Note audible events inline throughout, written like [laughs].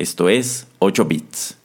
Esto es 8 bits.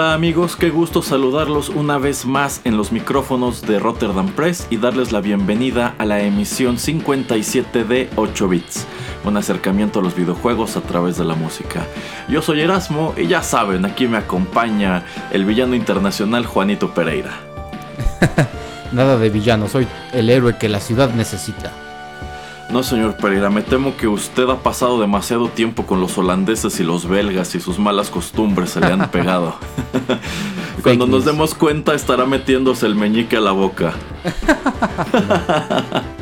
Hola amigos, qué gusto saludarlos una vez más en los micrófonos de Rotterdam Press y darles la bienvenida a la emisión 57 de 8 bits, un acercamiento a los videojuegos a través de la música. Yo soy Erasmo y ya saben, aquí me acompaña el villano internacional Juanito Pereira. [laughs] Nada de villano, soy el héroe que la ciudad necesita. No, señor Pereira, me temo que usted ha pasado demasiado tiempo con los holandeses y los belgas y sus malas costumbres se le han pegado. [laughs] [laughs] Cuando nos demos cuenta estará metiéndose el meñique a la boca. [laughs]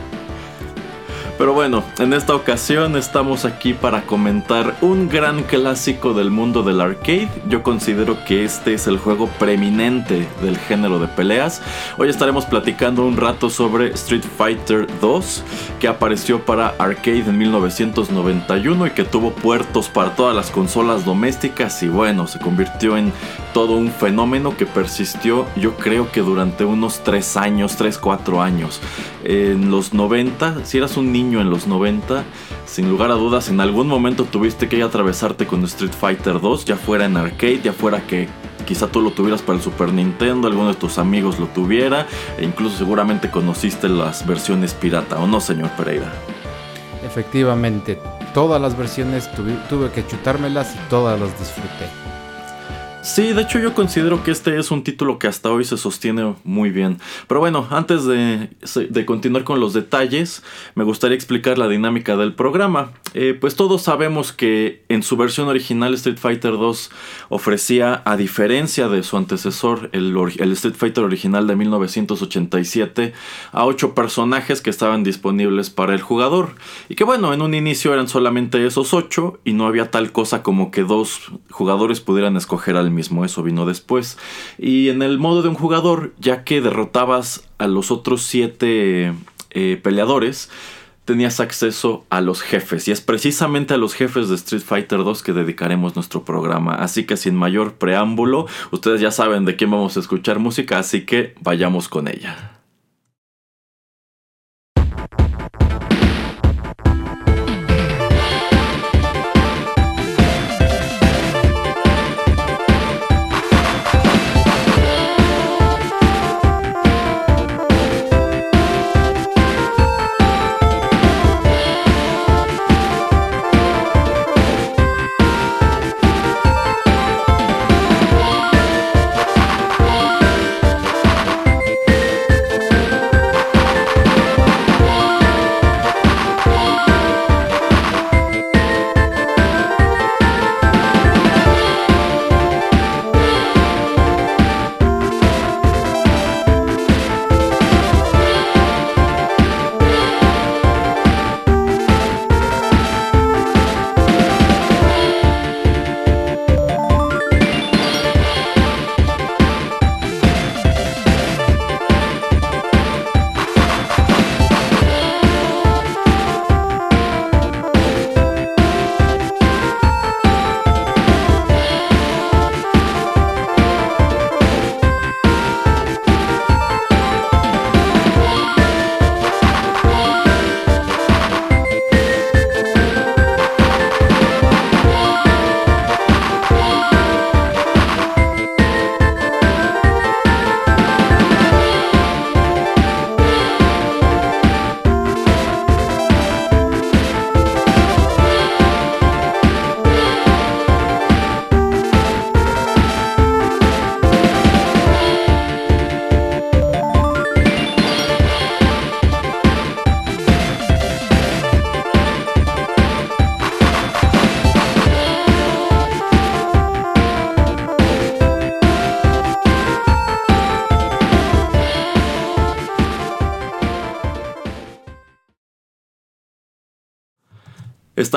Pero bueno, en esta ocasión estamos aquí para comentar un gran clásico del mundo del arcade. Yo considero que este es el juego preeminente del género de peleas. Hoy estaremos platicando un rato sobre Street Fighter 2, que apareció para arcade en 1991 y que tuvo puertos para todas las consolas domésticas y bueno, se convirtió en todo un fenómeno que persistió yo creo que durante unos 3 años, 3, 4 años. En los 90, si eras un niño en los 90, sin lugar a dudas, en algún momento tuviste que atravesarte con Street Fighter 2, ya fuera en arcade, ya fuera que quizá tú lo tuvieras para el Super Nintendo, alguno de tus amigos lo tuviera, e incluso seguramente conociste las versiones pirata, ¿o no, señor Pereira? Efectivamente, todas las versiones tuve que chutármelas y todas las disfruté. Sí, de hecho yo considero que este es un título que hasta hoy se sostiene muy bien. Pero bueno, antes de, continuar con los detalles, me gustaría explicar la dinámica del programa. Eh, pues todos sabemos que en su versión original Street Fighter 2 ofrecía, a diferencia de su antecesor, el, Street Fighter original de 1987, a 8 personajes que estaban disponibles para el jugador. Y que bueno, en un inicio eran solamente esos 8 y no había tal cosa como que dos jugadores pudieran escoger al mismo, eso vino después. Y en el modo de un jugador, ya que derrotabas a los otros siete eh, peleadores, tenías acceso a los jefes. Y es precisamente a los jefes de Street Fighter 2 que dedicaremos nuestro programa. Así que sin mayor preámbulo, ustedes ya saben de quién vamos a escuchar música, así que vayamos con ella.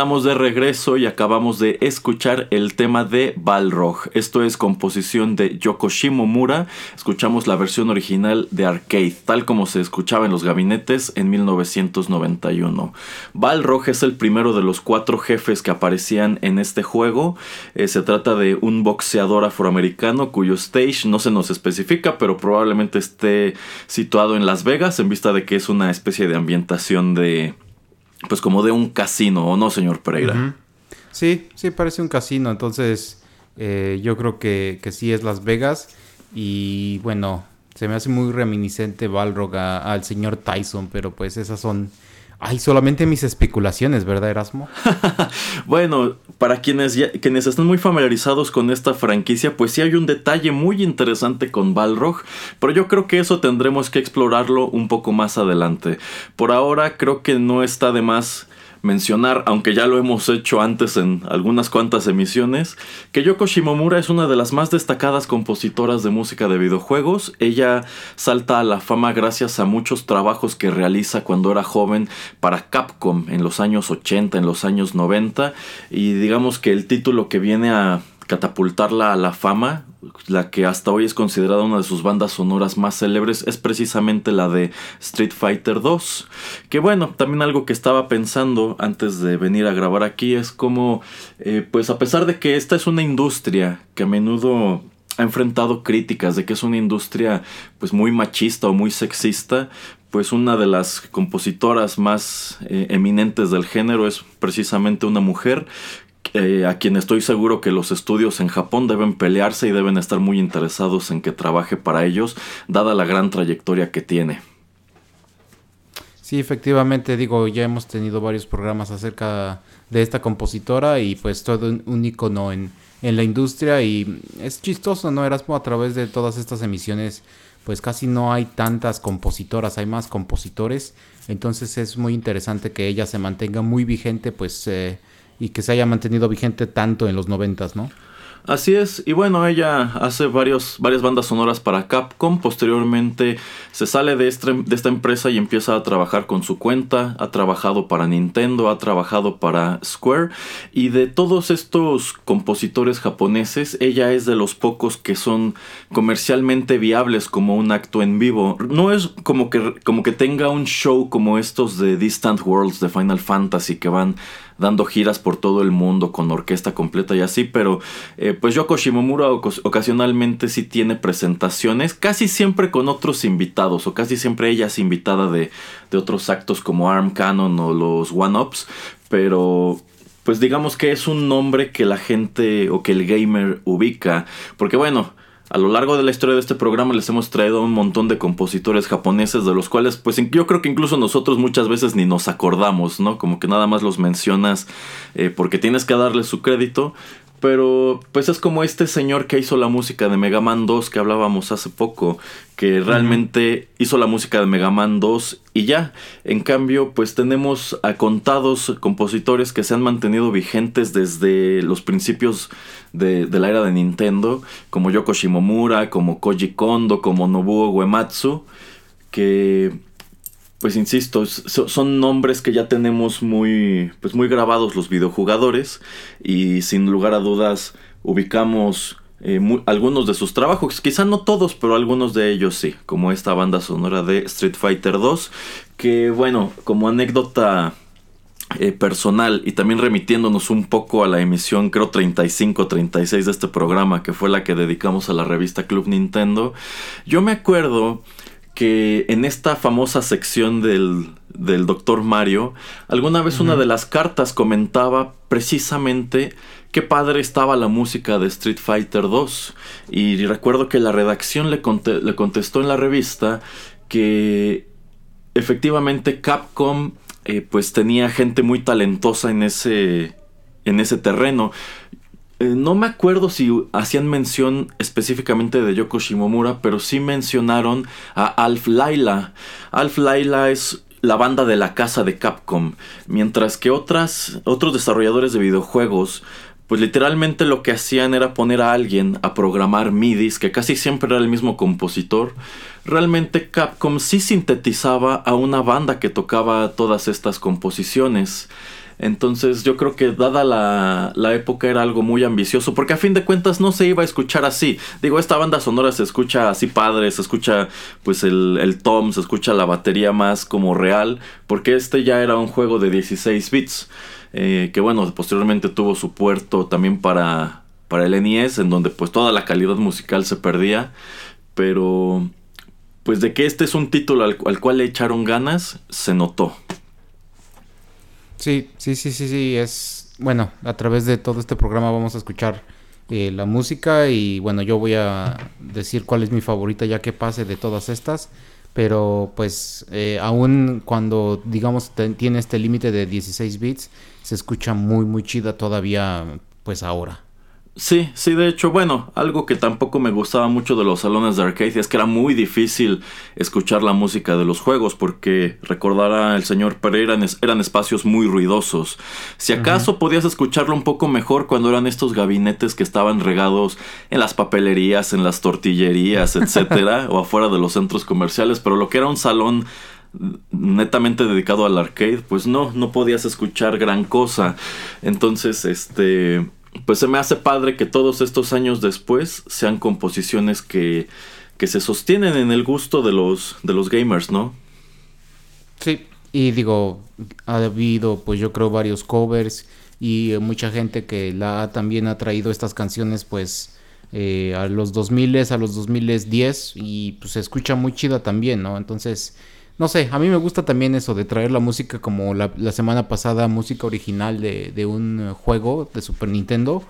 Estamos de regreso y acabamos de escuchar el tema de Balrog. Esto es composición de Yoko Shimomura. Escuchamos la versión original de Arcade, tal como se escuchaba en los gabinetes en 1991. Balrog es el primero de los cuatro jefes que aparecían en este juego. Eh, se trata de un boxeador afroamericano cuyo stage no se nos especifica, pero probablemente esté situado en Las Vegas en vista de que es una especie de ambientación de pues como de un casino, ¿o no, señor Pereira? Sí, sí, parece un casino, entonces eh, yo creo que, que, sí es Las Vegas. Y bueno, se me hace muy reminiscente Balrog al señor Tyson, pero pues esas son Ay, solamente mis especulaciones, ¿verdad, Erasmo? [laughs] bueno, para quienes, quienes están muy familiarizados con esta franquicia, pues sí hay un detalle muy interesante con Balrog, pero yo creo que eso tendremos que explorarlo un poco más adelante. Por ahora creo que no está de más mencionar, aunque ya lo hemos hecho antes en algunas cuantas emisiones, que Yoko Shimomura es una de las más destacadas compositoras de música de videojuegos. Ella salta a la fama gracias a muchos trabajos que realiza cuando era joven para Capcom en los años 80, en los años 90, y digamos que el título que viene a catapultarla a la fama, la que hasta hoy es considerada una de sus bandas sonoras más célebres, es precisamente la de Street Fighter 2. Que bueno, también algo que estaba pensando antes de venir a grabar aquí es como, eh, pues a pesar de que esta es una industria que a menudo ha enfrentado críticas de que es una industria pues muy machista o muy sexista, pues una de las compositoras más eh, eminentes del género es precisamente una mujer eh, a quien estoy seguro que los estudios en Japón deben pelearse y deben estar muy interesados en que trabaje para ellos, dada la gran trayectoria que tiene. Sí, efectivamente, digo, ya hemos tenido varios programas acerca de esta compositora y pues todo un, icono en, en la industria y es chistoso, ¿no? Erasmo, a través de todas estas emisiones, pues casi no hay tantas compositoras, hay más compositores, entonces es muy interesante que ella se mantenga muy vigente, pues... Eh, y que se haya mantenido vigente tanto en los noventas, ¿no? Así es, y bueno, ella hace varios, varias bandas sonoras para Capcom, posteriormente se sale de, este, de esta empresa y empieza a trabajar con su cuenta, ha trabajado para Nintendo, ha trabajado para Square, y de todos estos compositores japoneses, ella es de los pocos que son comercialmente viables como un acto en vivo. No es como que, como que tenga un show como estos de Distant Worlds de Final Fantasy que van dando giras por todo el mundo con orquesta completa y así, pero eh, pues Yoko Shimomura ocasionalmente sí tiene presentaciones, casi siempre con otros invitados, o casi siempre ella es invitada de, de otros actos como Arm Cannon o los One-Ups, pero pues digamos que es un nombre que la gente o que el gamer ubica, porque bueno, a lo largo de la historia de este programa les hemos traído un montón de compositores japoneses de los cuales pues yo creo que incluso nosotros muchas veces ni nos acordamos, ¿no? Como que nada más los mencionas eh, porque tienes que darle su crédito, pero pues es como este señor que hizo la música de Mega Man 2 que hablábamos hace poco, que realmente hizo la música de Mega Man 2 y ya. En cambio, pues tenemos a contados compositores que se han mantenido vigentes desde los principios de, la era de Nintendo, como Yoko Shimomura, como Koji Kondo, como Nobuo Uematsu, que pues insisto, son nombres que ya tenemos muy, pues muy grabados los videojugadores y sin lugar a dudas ubicamos eh, algunos de sus trabajos, quizá no todos, pero algunos de ellos sí, como esta banda sonora de Street Fighter 2, que bueno, como anécdota eh, personal y también remitiéndonos un poco a la emisión creo 35-36 de este programa que fue la que dedicamos a la revista Club Nintendo, yo me acuerdo que en esta famosa sección del, del Doctor Mario, alguna vez una de las cartas comentaba precisamente qué padre estaba la música de Street Fighter 2. Y recuerdo que la redacción le, le contestó en la revista que efectivamente Capcom eh, pues tenía gente muy talentosa en ese, en ese terreno. Eh, no me acuerdo si hacían mención específicamente de Yoko Shimomura, pero sí mencionaron a Alf Laila. Alf Laila es la banda de la casa de Capcom, mientras que otras, otros desarrolladores de videojuegos pues literalmente lo que hacían era poner a alguien a programar MIDIs, que casi siempre era el mismo compositor. Realmente Capcom sí sintetizaba a una banda que tocaba todas estas composiciones. Entonces yo creo que dada la, la, época era algo muy ambicioso, porque a fin de cuentas no se iba a escuchar así. Digo, esta banda sonora se escucha así padre, se escucha pues el, el tom, se escucha la batería más como real, porque este ya era un juego de 16 bits, eh, que bueno, posteriormente tuvo su puerto también para, para el NES, en donde pues toda la calidad musical se perdía, pero pues de que este es un título al, al cual le echaron ganas, se notó. Sí, sí, sí, sí, sí, es... Bueno, a través de todo este programa vamos a escuchar eh, la música y bueno, yo voy a decir cuál es mi favorita ya que pase de todas estas. Pero pues eh, aún cuando digamos tiene este límite de 16 bits, se escucha muy muy chida todavía pues ahora. Sí, sí, de hecho, bueno, algo que tampoco me gustaba mucho de los salones de arcade es que era muy difícil escuchar la música de los juegos porque recordará el señor Pereira eran espacios muy ruidosos. Si acaso podías escucharlo un poco mejor cuando eran estos gabinetes que estaban regados en las papelerías, en las tortillerías, [laughs] etcétera, o afuera de los centros comerciales, pero lo que era un salón netamente dedicado al arcade, pues no, no podías escuchar gran cosa. Entonces, este pues se me hace padre que todos estos años después sean composiciones que, que se sostienen en el gusto de los, de los gamers, ¿no? Sí, y digo, ha habido pues yo creo varios covers y mucha gente que la también ha traído estas canciones pues eh, a los 2000 a los 2010 y pues se escucha muy chida también, ¿no? Entonces no sé, a mí me gusta también eso de traer la música como la, semana pasada, música original de, un juego de Super Nintendo.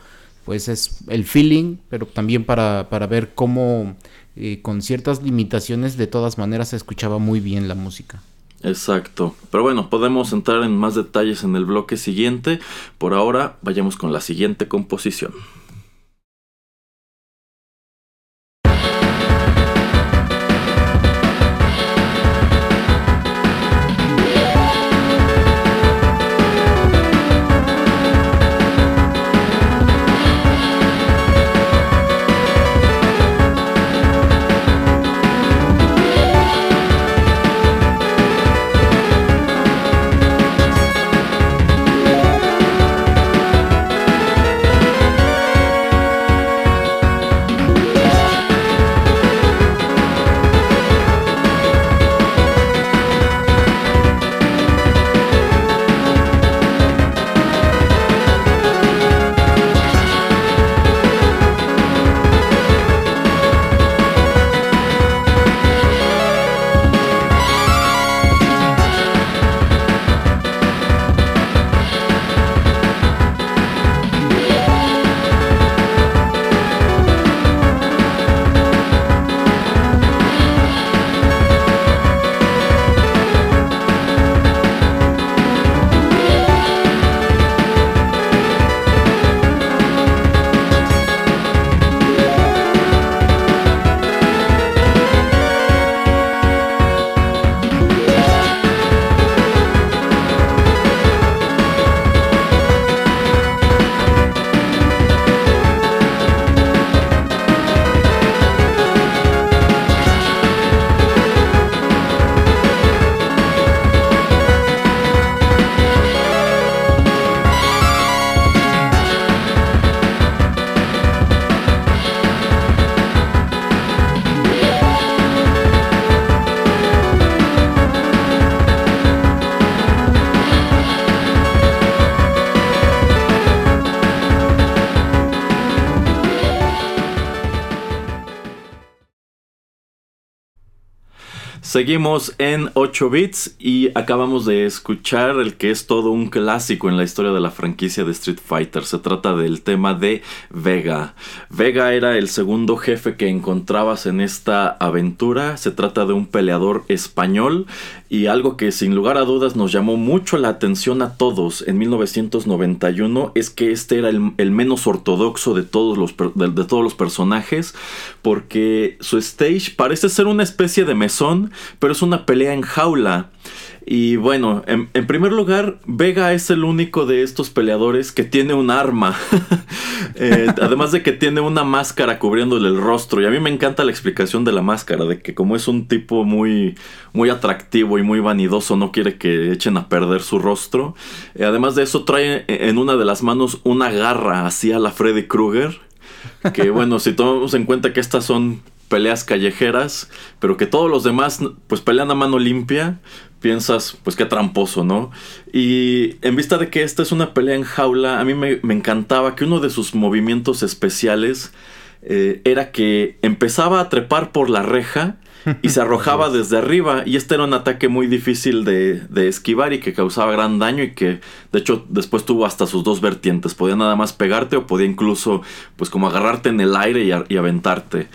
Pues es el feeling, pero también para, ver cómo eh, con ciertas limitaciones de todas maneras se escuchaba muy bien la música. Exacto. Pero bueno, podemos entrar en más detalles en el bloque siguiente. Por ahora, vayamos con la siguiente composición. Seguimos en 8 bits y acabamos de escuchar el que es todo un clásico en la historia de la franquicia de Street Fighter. Se trata del tema de Vega. Vega era el segundo jefe que encontrabas en esta aventura. Se trata de un peleador español y algo que sin lugar a dudas nos llamó mucho la atención a todos en 1991 es que este era el, menos ortodoxo de todos, los, de todos los personajes porque su stage parece ser una especie de mesón pero es una pelea en jaula. Y bueno, en, primer lugar, Vega es el único de estos peleadores que tiene un arma. [laughs] Eh, además de que tiene una máscara cubriéndole el rostro. Y a mí me encanta la explicación de la máscara, de que como es un tipo muy, muy atractivo y muy vanidoso, no quiere que echen a perder su rostro. Eh, además de eso, trae en una de las manos una garra hacia la Freddy Krueger. Que bueno, si tomamos en cuenta que estas son peleas callejeras, pero que todos los demás pues pelean a mano limpia, piensas pues qué tramposo, ¿no? Y en vista de que esta es una pelea en jaula, a mí me, encantaba que uno de sus movimientos especiales eh, era que empezaba a trepar por la reja y se arrojaba [laughs] desde arriba y este era un ataque muy difícil de, esquivar y que causaba gran daño y que de hecho después tuvo hasta sus dos vertientes, podía nada más pegarte o podía incluso pues como agarrarte en el aire y, aventarte.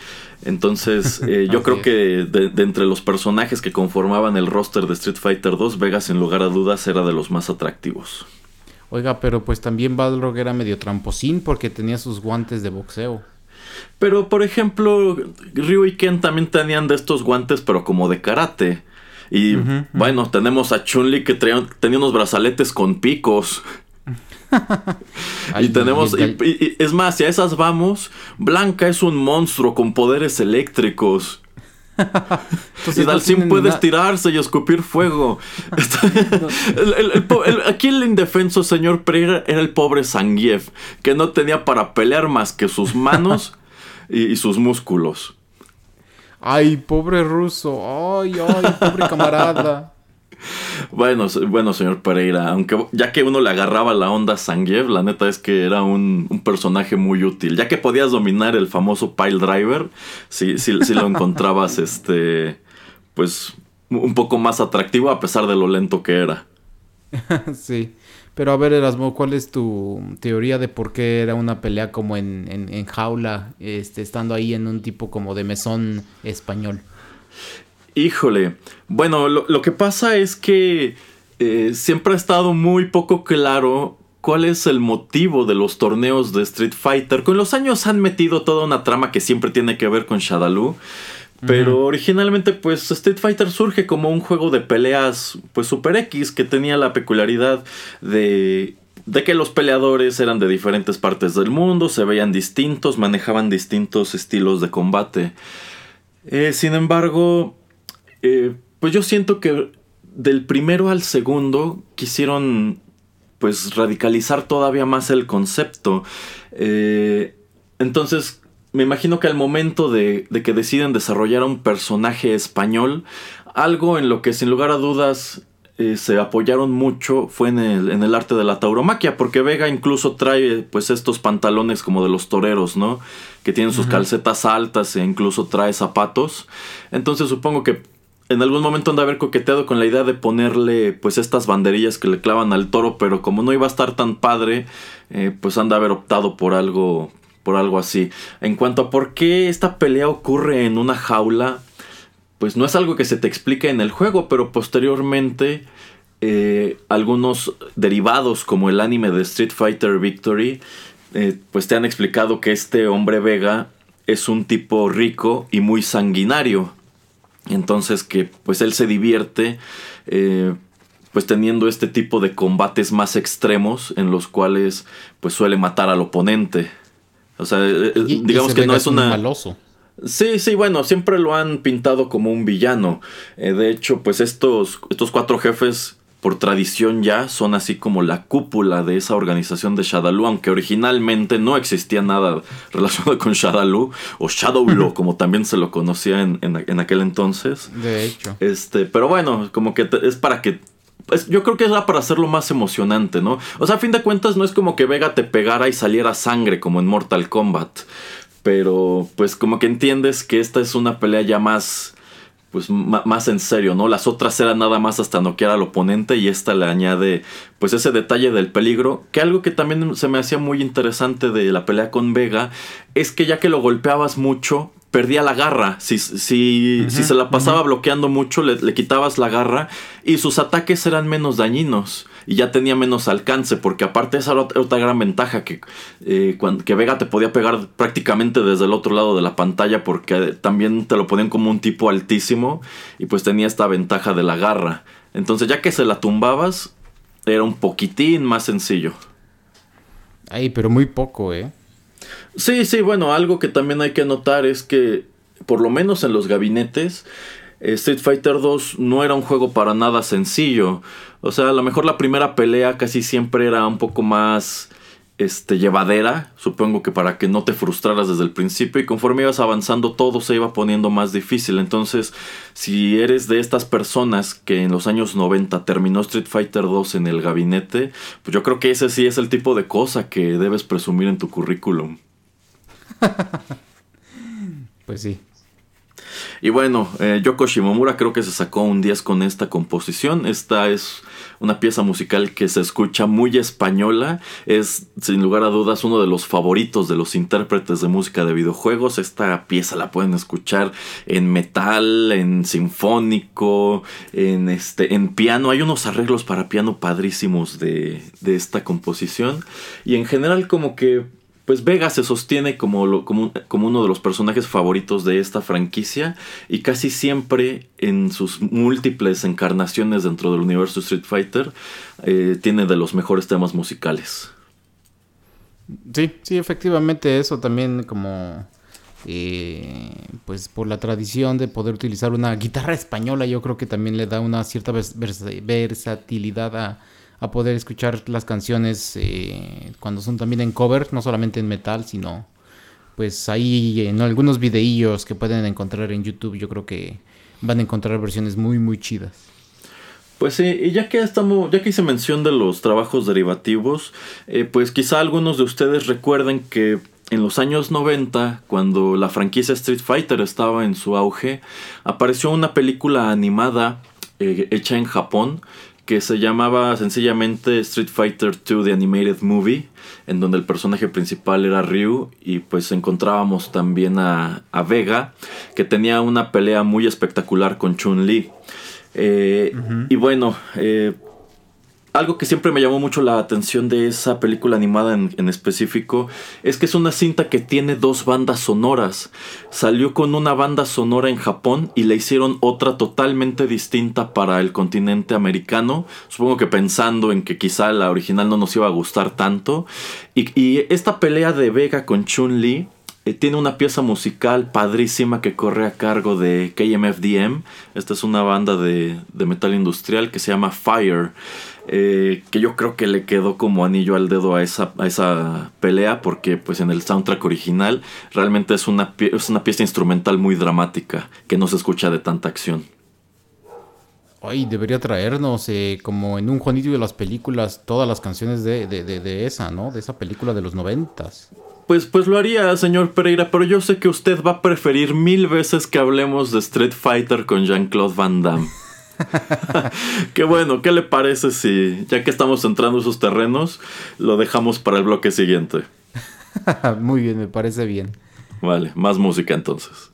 Entonces eh, [laughs] yo creo que de, entre los personajes que conformaban el roster de Street Fighter 2, Vegas en lugar a dudas era de los más atractivos. Oiga, pero pues también Balrog era medio tramposín porque tenía sus guantes de boxeo. Pero, por ejemplo, Ryu y Ken también tenían de estos guantes, pero como de karate. Y bueno, tenemos a Chun-Li que tenía unos brazaletes con picos. [laughs] y tenemos. Y, es más, si a esas vamos, Blanca es un monstruo con poderes eléctricos. y Dalsim puede estirarse y escupir fuego. [laughs] aquí el indefenso señor Pereira era el pobre Zangief, que no tenía para pelear más que sus manos y, sus músculos. Ay, pobre ruso. Ay, ay, pobre camarada. [laughs] Bueno, bueno, señor Pereira, aunque ya que uno le agarraba la onda a la neta es que era un, personaje muy útil. Ya que podías dominar el famoso Pile Driver, sí, sí, sí lo encontrabas, [laughs] este, pues, un poco más atractivo a pesar de lo lento que era. [laughs] sí. Pero a ver, Erasmo, ¿cuál es tu teoría de por qué era una pelea como en, en, jaula, este, estando ahí en un tipo como de mesón español? Híjole, bueno, lo, que pasa es que eh, siempre ha estado muy poco claro cuál es el motivo de los torneos de Street Fighter. Con los años han metido toda una trama que siempre tiene que ver con Shadaloo. Pero originalmente, pues Street Fighter surge como un juego de peleas, pues Super X, que tenía la peculiaridad de, de que los peleadores eran de diferentes partes del mundo, se veían distintos, manejaban distintos estilos de combate. Eh, sin embargo, eh, pues yo siento que del primero al segundo quisieron pues radicalizar todavía más el concepto. Eh, entonces me imagino que al momento de, que deciden desarrollar un personaje español, algo en lo que sin lugar a dudas eh, se apoyaron mucho fue en el, en el, arte de la tauromaquia, porque Vega incluso trae pues estos pantalones como de los toreros, ¿no? Que tienen sus calcetas altas e incluso trae zapatos. Entonces supongo que en algún momento han de haber coqueteado con la idea de ponerle pues estas banderillas que le clavan al toro, pero como no iba a estar tan padre, eh, pues han de haber optado por algo por algo así. En cuanto a por qué esta pelea ocurre en una jaula, pues no es algo que se te explique en el juego, pero posteriormente eh, algunos derivados como el anime de Street Fighter Victory, eh, pues te han explicado que este hombre Vega es un tipo rico y muy sanguinario. Entonces que pues él se divierte eh, pues teniendo este tipo de combates más extremos en los cuales pues suele matar al oponente. O sea, eh, eh, digamos que no es una... Maloso. Sí, sí, bueno, siempre lo han pintado como un villano. Eh, de hecho, pues estos, estos cuatro jefes, por tradición ya, son así como la cúpula de esa organización de Shadaloo, aunque originalmente no existía nada relacionado con Shadaloo, o Shadowlaw, [laughs] como también se lo conocía en, en, aquel entonces. De hecho. Este, pero bueno, como que es para que yo creo que era para hacerlo más emocionante, ¿no? O sea, a fin de cuentas no es como que Vega te pegara y saliera sangre como en Mortal Kombat. Pero pues como que entiendes que esta es una pelea ya más pues más en serio, ¿no? Las otras eran nada más hasta noquear al oponente y esta le añade pues ese detalle del peligro, que algo que también se me hacía muy interesante de la pelea con Vega es que ya que lo golpeabas mucho, perdía la garra. Si, si, si se la pasaba bloqueando mucho, le, quitabas la garra y sus ataques eran menos dañinos y ya tenía menos alcance, porque aparte esa era otra gran ventaja, que, eh, que Vega te podía pegar prácticamente desde el otro lado de la pantalla, porque también te lo ponían como un tipo altísimo y pues tenía esta ventaja de la garra. Entonces ya que se la tumbabas, era un poquitín más sencillo. Ay, pero muy poco, ¿eh? Sí, sí, bueno, algo que también hay que notar es que, por lo menos en los gabinetes, Street Fighter 2 no era un juego para nada sencillo. O sea, a lo mejor la primera pelea casi siempre era un poco más este, llevadera, supongo que para que no te frustraras desde el principio y conforme ibas avanzando todo se iba poniendo más difícil. Entonces, si eres de estas personas que en los años 90 terminó Street Fighter 2 en el gabinete, pues yo creo que ese sí es el tipo de cosa que debes presumir en tu currículum. [laughs] pues sí. Y bueno, eh, Yoko Shimomura creo que se sacó un 10 con esta composición. Esta es una pieza musical que se escucha muy española. Es sin lugar a dudas uno de los favoritos de los intérpretes de música de videojuegos. Esta pieza la pueden escuchar en metal, en sinfónico, en, este, en piano. Hay unos arreglos para piano padrísimos de, de esta composición. Y en general como que pues Vega se sostiene como, como, uno de los personajes favoritos de esta franquicia y casi siempre en sus múltiples encarnaciones dentro del universo Street Fighter eh, tiene de los mejores temas musicales. Sí, sí, efectivamente eso también como eh, pues por la tradición de poder utilizar una guitarra española yo creo que también le da una cierta versatilidad a a poder escuchar las canciones eh, cuando son también en cover, no solamente en metal, sino pues ahí en algunos videillos que pueden encontrar en YouTube, yo creo que van a encontrar versiones muy muy chidas. Pues sí, y ya que estamos, ya que hice mención de los trabajos derivativos, eh, pues quizá algunos de ustedes recuerden que en los años 90, cuando la franquicia Street Fighter estaba en su auge, apareció una película animada eh, hecha en Japón que se llamaba sencillamente Street Fighter 2 The Animated Movie, en donde el personaje principal era Ryu y pues encontrábamos también a, Vega, que tenía una pelea muy espectacular con Chun-Li. Eh, y bueno, eh, algo que siempre me llamó mucho la atención de esa película animada en, específico es que es una cinta que tiene dos bandas sonoras. Salió con una banda sonora en Japón y le hicieron otra totalmente distinta para el continente americano. Supongo que pensando en que quizá la original no nos iba a gustar tanto. Y, esta pelea de Vega con Chun-Li eh, tiene una pieza musical padrísima que corre a cargo de KMFDM. Esta es una banda de, de metal industrial que se llama Fire. Eh, que yo creo que le quedó como anillo al dedo a esa, a esa pelea porque pues en el soundtrack original realmente es una, es una pieza instrumental muy dramática que no se escucha de tanta acción. Ay, debería traernos eh, como en un Juanito de las películas todas las canciones de, de, esa, ¿no? De esa película de los noventas. Pues, pues lo haría, señor Pereira, pero yo sé que usted va a preferir mil veces que hablemos de Street Fighter con Jean-Claude Van Damme. [laughs] Qué bueno, ¿qué le parece si, ya que estamos entrando en esos terrenos, lo dejamos para el bloque siguiente? [laughs] Muy bien, me parece bien. Vale, más música entonces.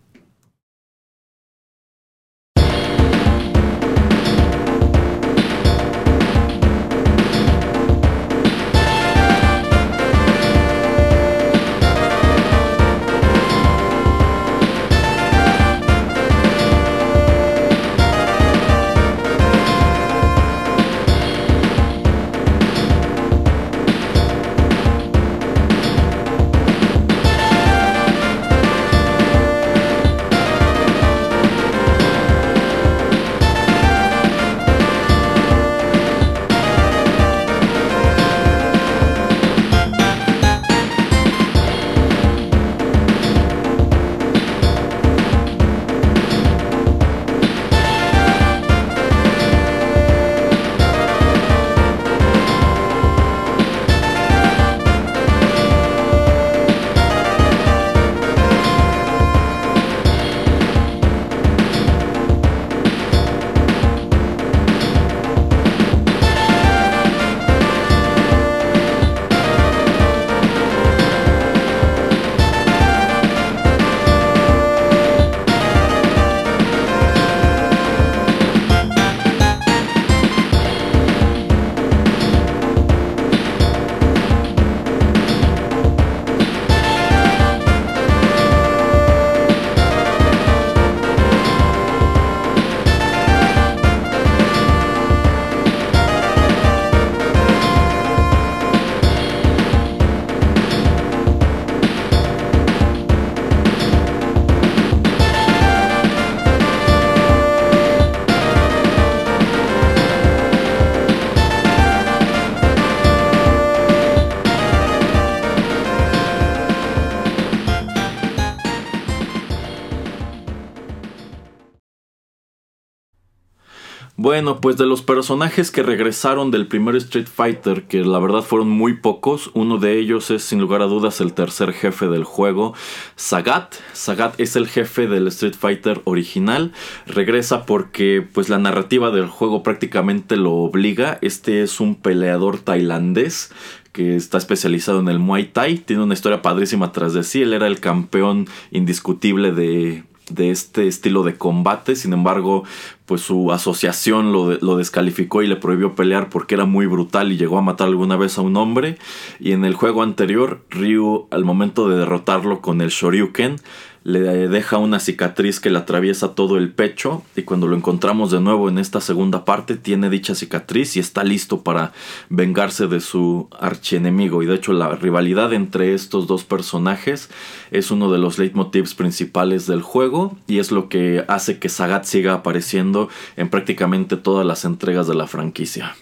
Bueno, pues de los personajes que regresaron del primer Street Fighter, que la verdad fueron muy pocos, uno de ellos es sin lugar a dudas el tercer jefe del juego, Sagat. Sagat es el jefe del Street Fighter original. Regresa porque pues la narrativa del juego prácticamente lo obliga. Este es un peleador tailandés que está especializado en el Muay Thai. Tiene una historia padrísima tras de sí. Él era el campeón indiscutible de, de este estilo de combate. Sin embargo, pues su asociación lo, lo, descalificó y le prohibió pelear porque era muy brutal y llegó a matar alguna vez a un hombre. Y en el juego anterior, Ryu, al momento de derrotarlo con el Shoryuken, le deja una cicatriz que le atraviesa todo el pecho y cuando lo encontramos de nuevo en esta segunda parte tiene dicha cicatriz y está listo para vengarse de su archienemigo y de hecho la rivalidad entre estos dos personajes es uno de los leitmotivs principales del juego y es lo que hace que Sagat siga apareciendo en prácticamente todas las entregas de la franquicia.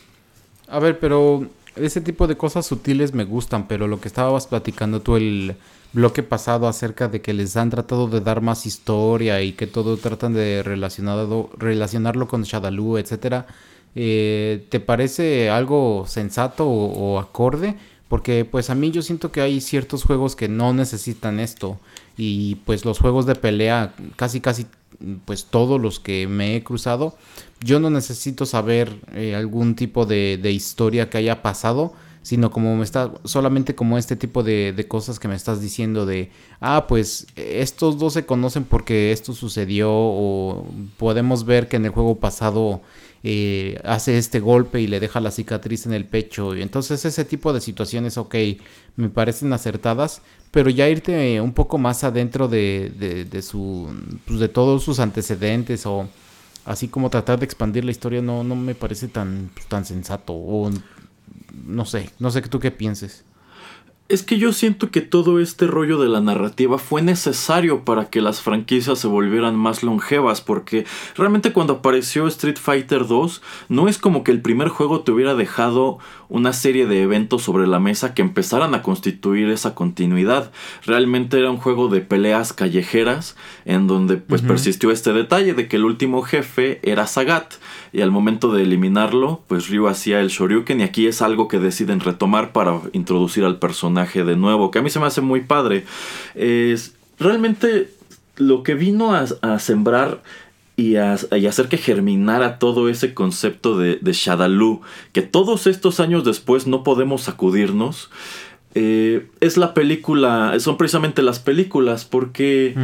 A ver, pero ese tipo de cosas sutiles me gustan, pero lo que estabas platicando tú el bloque pasado acerca de que les han tratado de dar más historia y que todo tratan de relacionado, relacionarlo con Shadaloo, etcétera. Eh, ¿Te parece algo sensato o, acorde? Porque pues a mí yo siento que hay ciertos juegos que no necesitan esto. Y pues los juegos de pelea, casi casi pues todos los que me he cruzado, yo no necesito saber eh, algún tipo de, de historia que haya pasado sino como me está, solamente como este tipo de, de, cosas que me estás diciendo de, ah, pues estos dos se conocen porque esto sucedió o podemos ver que en el juego pasado eh, hace este golpe y le deja la cicatriz en el pecho. Y entonces ese tipo de situaciones, ok, me parecen acertadas, pero ya irte un poco más adentro de, de, su, pues de todos sus antecedentes o así como tratar de expandir la historia no, no me parece tan, tan sensato o no sé, no sé tú qué pienses. Es que yo siento que todo este rollo de la narrativa fue necesario para que las franquicias se volvieran más longevas, porque realmente cuando apareció Street Fighter 2, no es como que el primer juego te hubiera dejado una serie de eventos sobre la mesa que empezaran a constituir esa continuidad. Realmente era un juego de peleas callejeras en donde pues persistió este detalle de que el último jefe era Sagat y al momento de eliminarlo pues Ryu hacía el Shoryuken y aquí es algo que deciden retomar para introducir al personaje de nuevo, que a mí se me hace muy padre. Es realmente lo que vino a, sembrar y, a, hacer que germinara todo ese concepto de, de Shadaloo, que todos estos años después no podemos sacudirnos. Eh, es la película, son precisamente las películas, porque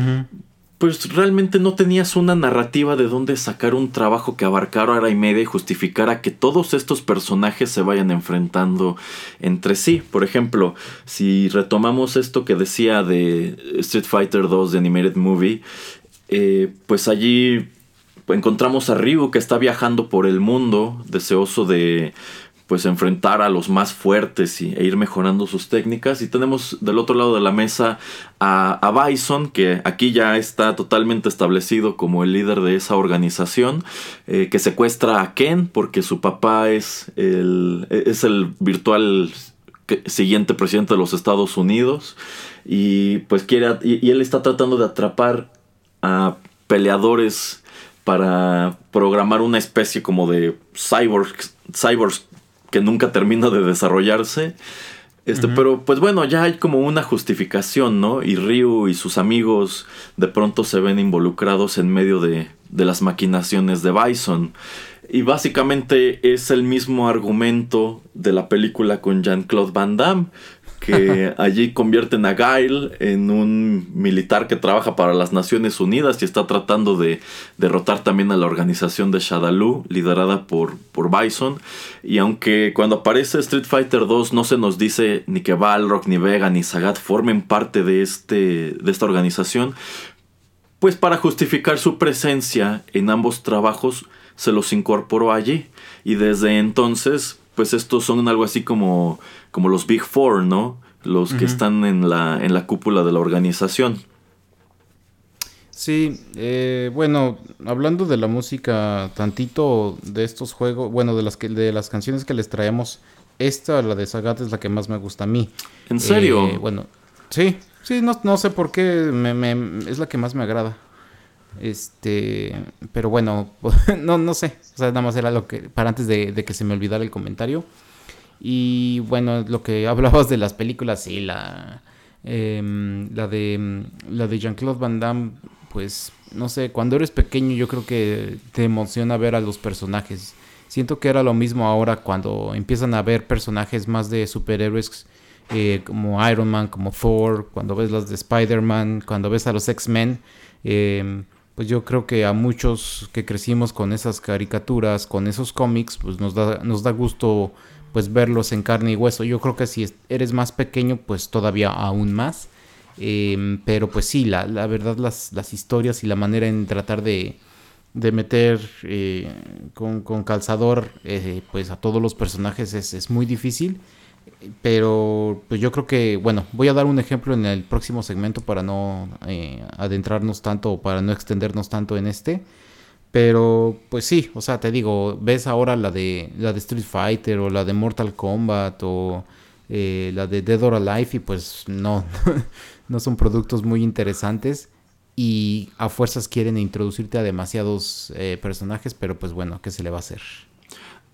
pues realmente no tenías una narrativa de dónde sacar un trabajo que abarcara hora y media y justificara que todos estos personajes se vayan enfrentando entre sí. Por ejemplo, si retomamos esto que decía de Street Fighter 2 de Animated Movie, eh, pues allí encontramos a Ryu que está viajando por el mundo, deseoso de pues enfrentar a los más fuertes y, e ir mejorando sus técnicas. Y tenemos del otro lado de la mesa a, Bison, que aquí ya está totalmente establecido como el líder de esa organización, eh, que secuestra a Ken porque su papá es el, es el virtual siguiente presidente de los Estados Unidos. Y pues quiere, y, él está tratando de atrapar a peleadores para programar una especie como de cyborgs, cyborgs que nunca termina de desarrollarse. Este, Pero pues bueno, ya hay como una justificación, ¿no? Y Ryu y sus amigos de pronto se ven involucrados en medio de, de las maquinaciones de Bison. Y básicamente es el mismo argumento de la película con Jean-Claude Van Damme que [laughs] allí convierten a Guile en un militar que trabaja para las Naciones Unidas y está tratando de derrotar también a la organización de Shadaloo, liderada por, por Bison. Y aunque cuando aparece Street Fighter 2 no se nos dice ni que Balrog, ni Vega, ni Sagat formen parte de, este, de esta organización, pues para justificar su presencia en ambos trabajos se los incorporó allí. Y desde entonces pues estos son algo así como, como los Big Four, ¿no? Los que están en la, en la cúpula de la organización. Sí, eh, bueno, hablando de la música, tantito de estos juegos, bueno, de las, que, de las canciones que les traemos, esta, la de Sagat, es la que más me gusta a mí. ¿En serio? Eh, bueno, sí, sí, no, no sé por qué, me, me, es la que más me agrada. Este, pero bueno, [laughs] no, no sé. O sea, nada más era lo que, para antes de, que se me olvidara el comentario. Y bueno, lo que [laughs] hablabas de las películas, sí, la, em, la de, la de Jean-Claude Van Damme, pues, no sé, cuando eres pequeño yo creo que te emociona ver a los personajes. Siento que era lo mismo ahora cuando empiezan a ver personajes más de superhéroes eh, como Iron Man, como Thor, cuando ves las de Spider-Man, cuando ves a los X-Men. Eh, pues yo creo que a muchos que crecimos con esas caricaturas, con esos cómics, pues nos da, nos da gusto pues verlos en carne y hueso. Yo creo que si eres más pequeño, pues todavía aún más. Em, pero pues sí, la, la verdad las, las, historias y la manera en tratar de, de meter eh, con, con, calzador eh, pues a todos los personajes es, es muy difícil. Pero pues yo creo que, bueno, voy a dar un ejemplo en el próximo segmento para no eh, adentrarnos tanto o para no extendernos tanto en este. Pero pues sí, o sea, te digo, ves ahora la de la de Street Fighter o la de Mortal Kombat o eh, la de Dead or Alive y pues no, [laughs] no son productos muy interesantes y a fuerzas quieren introducirte a demasiados eh, personajes, pero pues bueno, ¿qué se le va a hacer?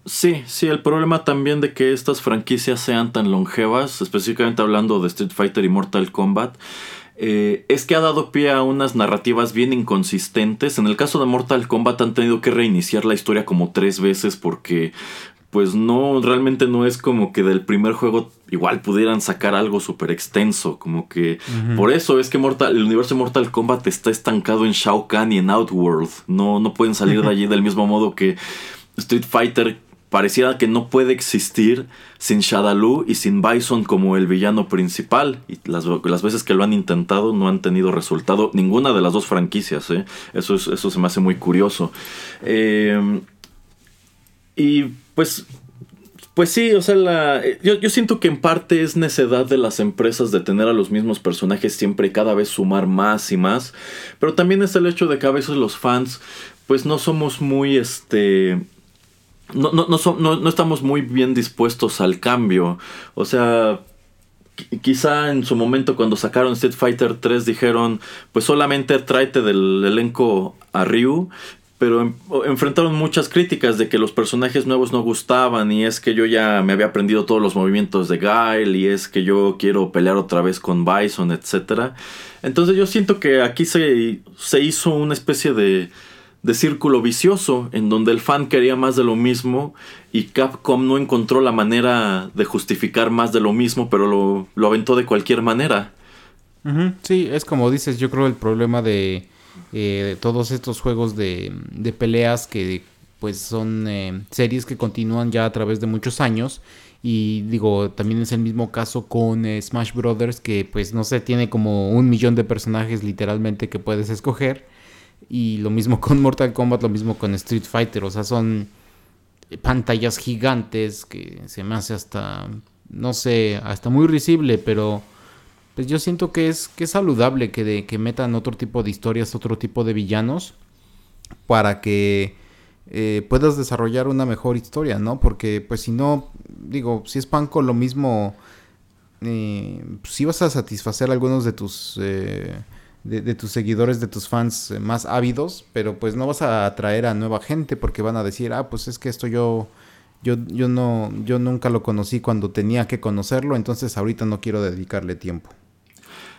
Sí, sí, el problema también de que estas franquicias sean tan longevas, específicamente hablando de Street Fighter y Mortal Kombat, eh, es que ha dado pie a unas narrativas bien inconsistentes. En el caso de Mortal Kombat han tenido que reiniciar la historia como tres veces porque pues no, realmente no es como que del primer juego igual pudieran sacar algo súper extenso, como que por eso es que Mortal, el universo de Mortal Kombat está estancado en Shao Kahn y en Outworld, no, no pueden salir de allí del mismo modo que Street Fighter pareciera que no puede existir sin Shadaloo y sin Bison como el villano principal. Y las, las, veces que lo han intentado no han tenido resultado. Ninguna de las dos franquicias. ¿eh? Eso, eso se me hace muy curioso. Eh, y pues... Pues sí, o sea, la, yo, yo, siento que en parte es necedad de las empresas de tener a los mismos personajes siempre y cada vez sumar más y más. Pero también es el hecho de que a veces los fans pues no somos muy este no, no, no, no, estamos muy bien dispuestos al cambio. O sea, quizá en su momento cuando sacaron Street Fighter 3 dijeron, pues solamente tráete del elenco a Ryu, pero enfrentaron muchas críticas de que los personajes nuevos no gustaban y es que yo ya me había aprendido todos los movimientos de Guile y es que yo quiero pelear otra vez con Bison, etc. Entonces yo siento que aquí se, se hizo una especie de de círculo vicioso en donde el fan quería más de lo mismo y Capcom no encontró la manera de justificar más de lo mismo, pero lo, lo aventó de cualquier manera. Sí, es como dices, yo creo el problema de eh, todos estos juegos de, de, peleas que pues son eh, series que continúan ya a través de muchos años y digo, también es el mismo caso con eh, Smash Brothers que pues no sé, tiene como un millón de personajes literalmente que puedes escoger y lo mismo con Mortal Kombat, lo mismo con Street Fighter. O sea, son pantallas gigantes que se me hace hasta, no sé, hasta muy risible, pero pues yo siento que es, que es saludable que, de, que metan otro tipo de historias, otro tipo de villanos, para que eh, puedas desarrollar una mejor historia, ¿no? Porque pues si no, digo, si es pan con lo mismo, eh, si vas a satisfacer algunos de tus... Eh, de, tus seguidores, de tus fans eh, más ávidos, pero pues no vas a atraer a nueva gente porque van a decir, ah, pues es que esto yo, yo, yo no, yo nunca lo conocí cuando tenía que conocerlo, entonces ahorita no quiero dedicarle tiempo.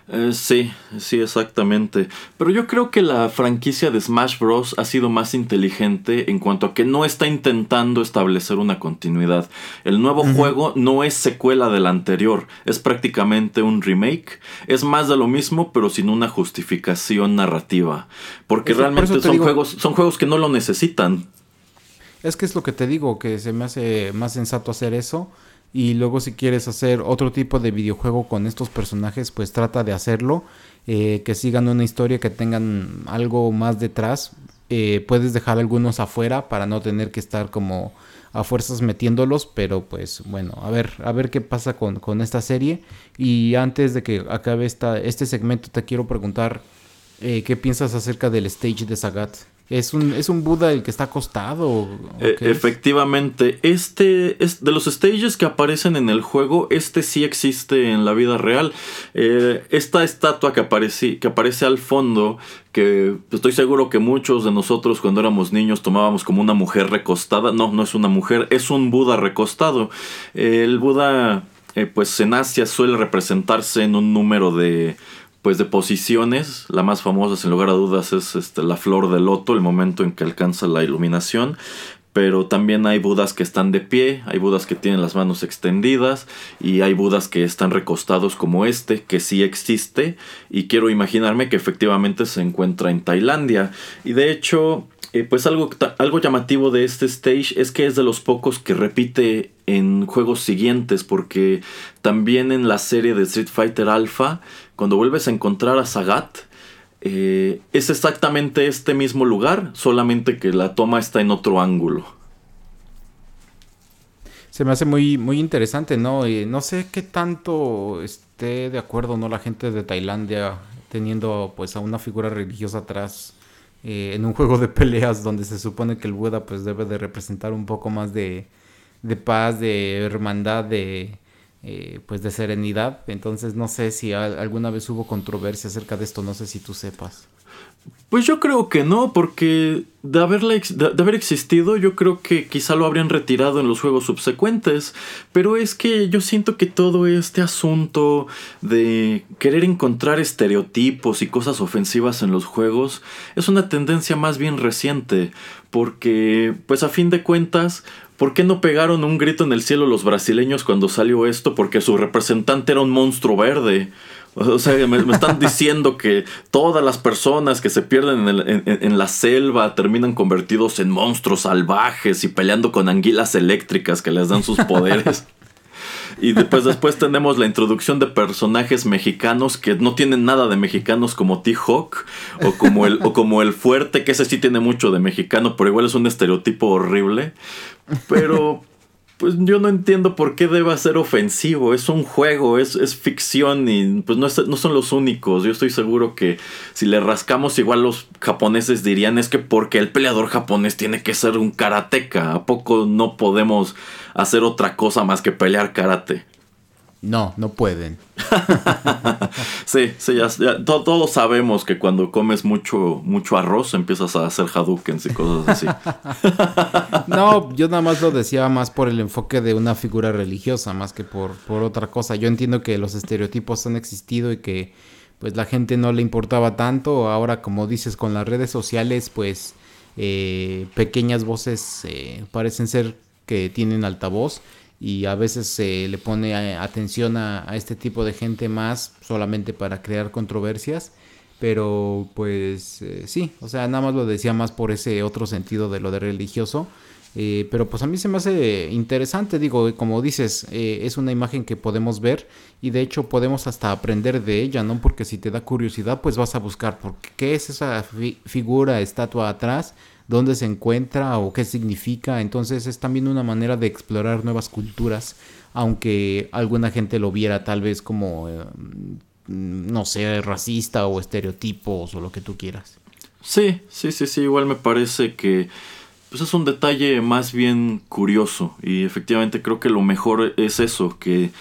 Eh, sí, sí, exactamente. Pero yo creo que la franquicia de Smash Bros. ha sido más inteligente en cuanto a que no está intentando establecer una continuidad. El nuevo juego no es secuela del anterior, es prácticamente un remake. Es más de lo mismo, pero sin una justificación narrativa. Porque realmente son, juegos, son juegos que no lo necesitan. Es que es lo que te digo, que se me hace más sensato hacer eso y luego si quieres hacer otro tipo de videojuego con estos personajes, pues trata de hacerlo, eh, que sigan una historia, que tengan algo más detrás. Eh, puedes dejar algunos afuera para no tener que estar como a fuerzas metiéndolos, pero pues bueno, a ver, a ver qué pasa con, con esta serie. Y antes de que acabe esta, este segmento, te quiero preguntar eh, qué piensas acerca del stage de Sagat. ¿Es un, ¿Es un Buda el que está acostado? E, efectivamente, este es de los stages que aparecen en el juego, este sí existe en la vida real. Eh, esta estatua que aparece, que aparece al fondo, que estoy seguro que muchos de nosotros cuando éramos niños tomábamos como una mujer recostada, no, no es una mujer, es un Buda recostado. el Buda, eh, pues en Asia suele representarse en un número de pues de posiciones. La más famosa, sin lugar a dudas, es este, la flor de loto, el momento en que alcanza la iluminación. Pero también hay budas que están de pie, hay budas que tienen las manos extendidas y hay budas que están recostados como este, que sí existe. Y quiero imaginarme que efectivamente se encuentra en Tailandia. Y de hecho, eh, pues algo, algo llamativo de este stage es que es de los pocos que repite en juegos siguientes, porque también en la serie de Street Fighter Alpha cuando vuelves a encontrar a Sagat, eh, es exactamente este mismo lugar, solamente que la toma está en otro ángulo. Se me hace muy, muy interesante, ¿no? no sé qué tanto esté de acuerdo, ¿no? La gente de Tailandia teniendo pues a una figura religiosa atrás eh, en un juego de peleas donde se supone que el Buda pues debe de representar un poco más de, de paz, de hermandad, de, eh, pues de serenidad. Entonces no sé si alguna vez hubo controversia acerca de esto, no sé si tú sepas. Pues yo creo que no, porque de, haberle, de, haber existido yo creo que quizá lo habrían retirado en los juegos subsecuentes, pero es que yo siento que todo este asunto de querer encontrar estereotipos y cosas ofensivas en los juegos es una tendencia más bien reciente, porque pues a fin de cuentas ¿Por qué no pegaron un grito en el cielo los brasileños cuando salió esto? Porque su representante era un monstruo verde. O sea, me, están [laughs] diciendo que todas las personas que se pierden en, la selva terminan convertidos en monstruos salvajes y peleando con anguilas eléctricas que les dan sus poderes. [laughs] Y después, después tenemos la introducción de personajes mexicanos que no tienen nada de mexicanos como T-Hawk o, como el, o como el fuerte, que ese sí tiene mucho de mexicano, pero igual es un estereotipo horrible. Pero pues yo no entiendo por qué deba ser ofensivo. Es un juego, es, es ficción y pues no, no, son los únicos. Yo estoy seguro que si le rascamos igual los japoneses dirían es que porque el peleador japonés tiene que ser un karateca. ¿A poco no podemos hacer otra cosa más que pelear karate? No, no pueden. [laughs] sí, sí, ya, todos sabemos que cuando comes mucho, mucho arroz empiezas a hacer hadoukens y cosas así. [laughs] no, yo nada más lo decía más por el enfoque de una figura religiosa, más que por, por otra cosa. Yo entiendo que los estereotipos han existido y que pues la gente no le importaba tanto. Ahora, como dices, con las redes sociales, pues eh, pequeñas voces eh, parecen ser que tienen altavoz y a veces se le pone eh, atención a, este tipo de gente más solamente para crear controversias. Pero pues eh, sí, o sea, nada más lo decía más por ese otro sentido de lo de religioso. Eh, pero pues a mí se me hace interesante, digo, como dices, es una imagen que podemos ver y de hecho podemos hasta aprender de ella, ¿no? Porque si te da curiosidad, pues vas a buscar por qué es esa figura, estatua atrás, dónde se encuentra o qué significa. Entonces es también una manera de explorar nuevas culturas, aunque alguna gente lo viera tal vez como, eh, no sé, racista o estereotipos o lo que tú quieras. Sí, sí, sí, sí, igual me parece que pues es un detalle más bien curioso y efectivamente creo que lo mejor es eso, que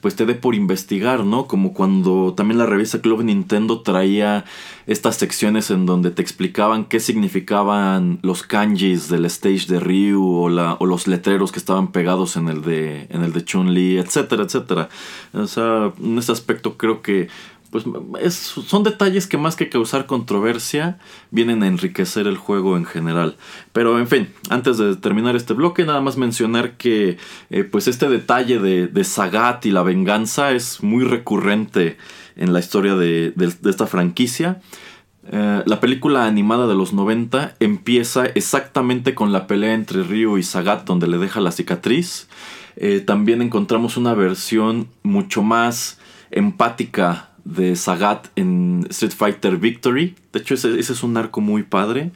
pues te dé por investigar, ¿no? Como cuando también la revista Club Nintendo traía estas secciones en donde te explicaban qué significaban los kanjis del stage de Ryu o, la, o los letreros que estaban pegados en el de, en el de Chun-Li, etcétera, etcétera. O sea, en ese aspecto creo que pues son detalles que más que causar controversia vienen a enriquecer el juego en general. Pero en fin, antes de terminar este bloque, nada más mencionar que eh, pues este detalle de, Sagat y la venganza es muy recurrente en la historia de, esta franquicia. Eh, la película animada de los 90 empieza exactamente con la pelea entre Ryu y Sagat donde le deja la cicatriz. Eh, también encontramos una versión mucho más empática de Sagat en Street Fighter Victory. De hecho, ese, es un arco muy padre.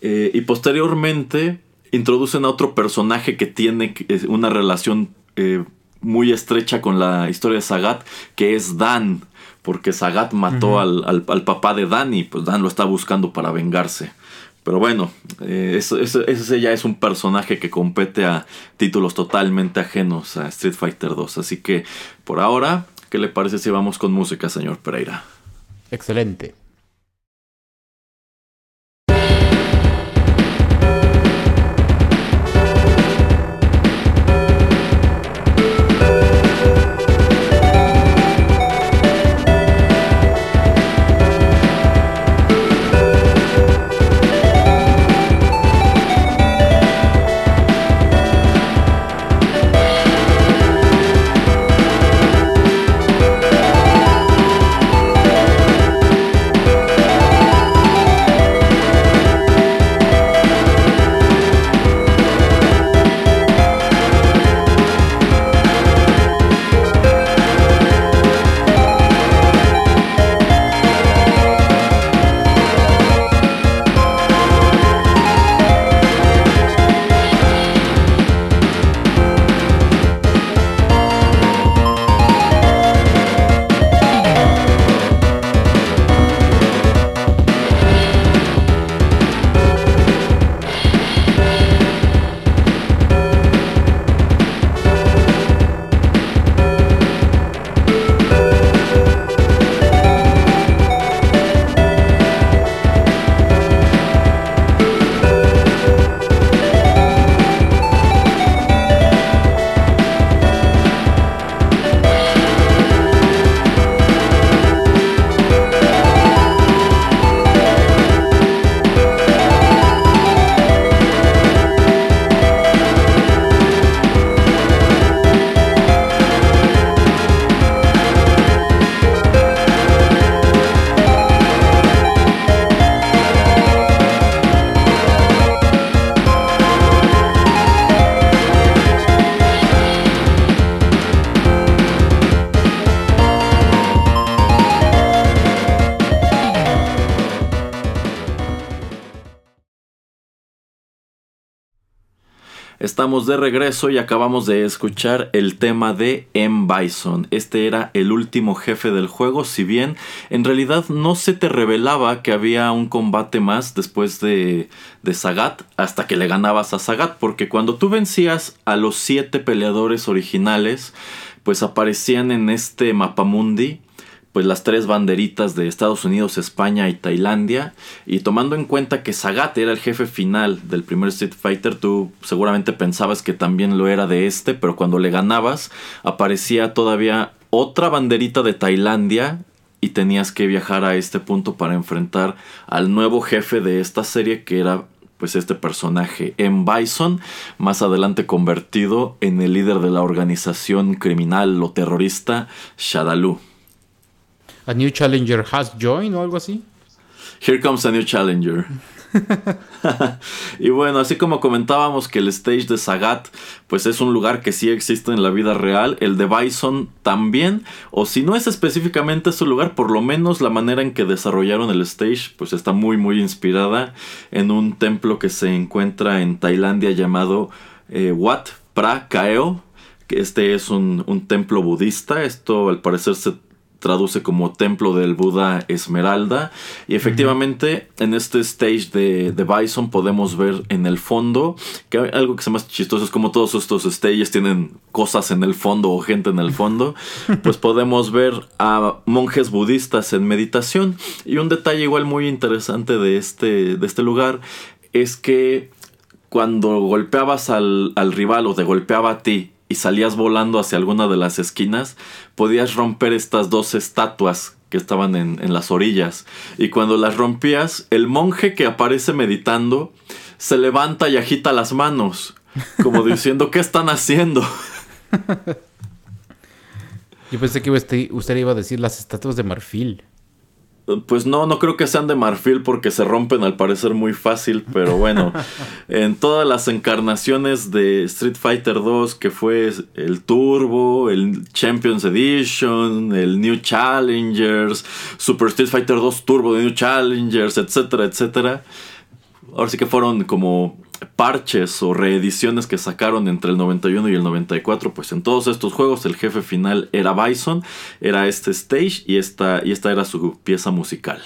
Eh, y posteriormente introducen a otro personaje que tiene una relación eh, muy estrecha con la historia de Sagat, que es Dan. Porque Sagat mató al, papá de Dan y pues Dan lo está buscando para vengarse. Pero bueno, eh, ese ya es un personaje que compete a títulos totalmente ajenos a Street Fighter 2. Así que por ahora, ¿qué le parece si vamos con música, señor Pereira? Excelente. Estamos de regreso y acabamos de escuchar el tema de M. Bison. Este era el último jefe del juego, si bien en realidad no se te revelaba que había un combate más después de, de Sagat hasta que le ganabas a Sagat, porque cuando tú vencías a los siete peleadores originales, pues aparecían en este mapamundi pues las tres banderitas de Estados Unidos, España y Tailandia. Y tomando en cuenta que Sagat era el jefe final del primer Street Fighter, tú seguramente pensabas que también lo era de este, pero cuando le ganabas aparecía todavía otra banderita de Tailandia y tenías que viajar a este punto para enfrentar al nuevo jefe de esta serie que era pues este personaje M. Bison, más adelante convertido en el líder de la organización criminal o terrorista Shadaloo. A New Challenger has joined o algo así. Here comes a new challenger. [laughs] y bueno, así como comentábamos que el stage de Sagat pues es un lugar que sí existe en la vida real, el de Bison también, o si no es específicamente su lugar, por lo menos la manera en que desarrollaron el stage pues está muy muy inspirada en un templo que se encuentra en Tailandia llamado eh, Wat Pra Kaeo, este es un templo budista, esto al parecer se traduce como Templo del Buda Esmeralda. Y efectivamente, en este stage de, de, Bison podemos ver en el fondo que algo que se más chistoso es como todos estos stages tienen cosas en el fondo o gente en el fondo. [laughs] pues podemos ver a monjes budistas en meditación. Y un detalle igual muy interesante de este, de este lugar es que cuando golpeabas al, al rival o te golpeaba a ti y salías volando hacia alguna de las esquinas, podías romper estas dos estatuas que estaban en, las orillas. Y cuando las rompías, el monje que aparece meditando se levanta y agita las manos, como [laughs] diciendo, ¿qué están haciendo? Yo pensé que usted iba a decir las estatuas de marfil. Pues no, no creo que sean de marfil porque se rompen al parecer muy fácil, pero bueno, [laughs] en todas las encarnaciones de Street Fighter 2, que fue el Turbo, el Champions Edition, el New Challengers, Super Street Fighter 2 Turbo de New Challengers, etcétera, etcétera. Ahora sí que fueron como parches o reediciones que sacaron entre el 91 y el 94, pues en todos estos juegos el jefe final era Bison, era este stage y esta, y esta era su pieza musical.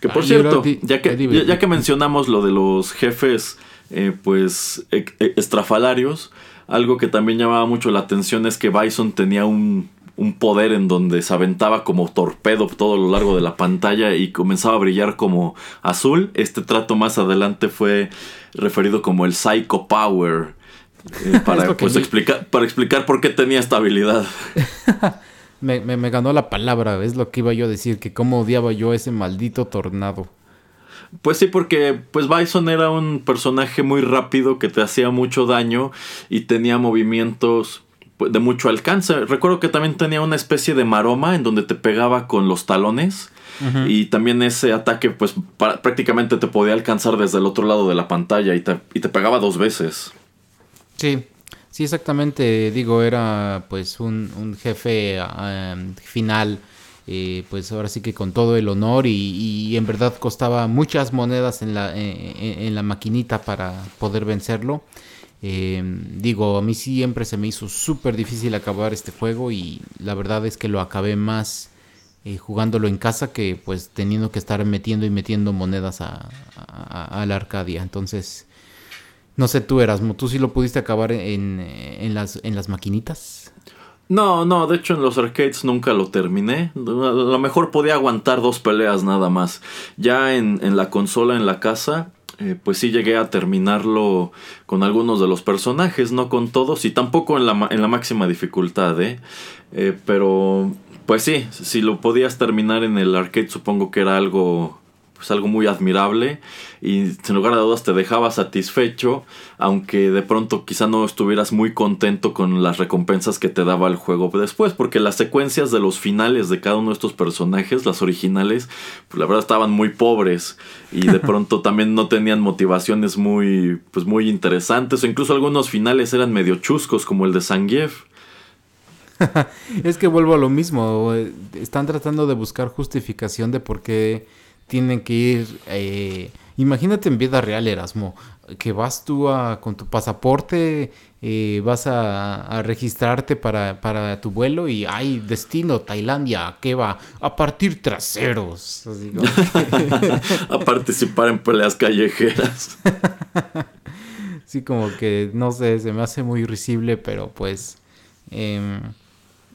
Que por cierto, ya que, ya, que mencionamos lo de los jefes, eh, pues, e, e, estrafalarios, algo que también llamaba mucho la atención es que Bison tenía un, un poder en donde se aventaba como torpedo todo lo largo de la pantalla y comenzaba a brillar como azul. Este trato más adelante fue referido como el Psycho Power. Eh, [laughs] para, pues, explicar, para explicar por qué tenía esta habilidad. [laughs] me, me, ganó la palabra, es lo que iba yo a decir, que cómo odiaba yo ese maldito tornado. Pues sí, porque pues Bison era un personaje muy rápido que te hacía mucho daño y tenía movimientos de mucho alcance. Recuerdo que también tenía una especie de maroma en donde te pegaba con los talones. Y también ese ataque, pues prácticamente te podía alcanzar desde el otro lado de la pantalla y te, y te pegaba dos veces. Sí, sí, exactamente. Digo, era pues un, jefe em, final. Eh, pues ahora sí que con todo el honor y, en verdad costaba muchas monedas en la, en la maquinita para poder vencerlo. Eh, digo, a mí siempre se me hizo súper difícil acabar este juego y la verdad es que lo acabé más eh, jugándolo en casa que pues teniendo que estar metiendo y metiendo monedas a, la Arcadia. Entonces, no sé tú Erasmo, ¿tú sí lo pudiste acabar en, en, las, en las maquinitas? No, no, de hecho en los arcades nunca lo terminé. A lo mejor podía aguantar dos peleas nada más. Ya en, en la consola, en la casa, eh, pues sí llegué a terminarlo con algunos de los personajes, no con todos y tampoco en la, en la máxima dificultad, ¿eh? ¿eh? Pero pues sí, si lo podías terminar en el arcade supongo que era algo pues algo muy admirable y sin lugar a dudas te dejaba satisfecho, aunque de pronto quizá no estuvieras muy contento con las recompensas que te daba el juego después, porque las secuencias de los finales de cada uno de estos personajes, las originales, pues la verdad estaban muy pobres y de [laughs] pronto también no tenían motivaciones muy pues muy interesantes o incluso algunos finales eran medio chuscos como el de Zangief. [laughs] es que vuelvo a lo mismo, están tratando de buscar justificación de por qué tienen que ir... Eh, imagínate en vida real, Erasmo, que vas tú a, con tu pasaporte, eh, vas a, registrarte para, tu vuelo y hay destino, Tailandia, ¿qué va? A partir traseros. [laughs] a participar en peleas callejeras. [laughs] sí, como que, no sé, se me hace muy risible, pero pues... Em,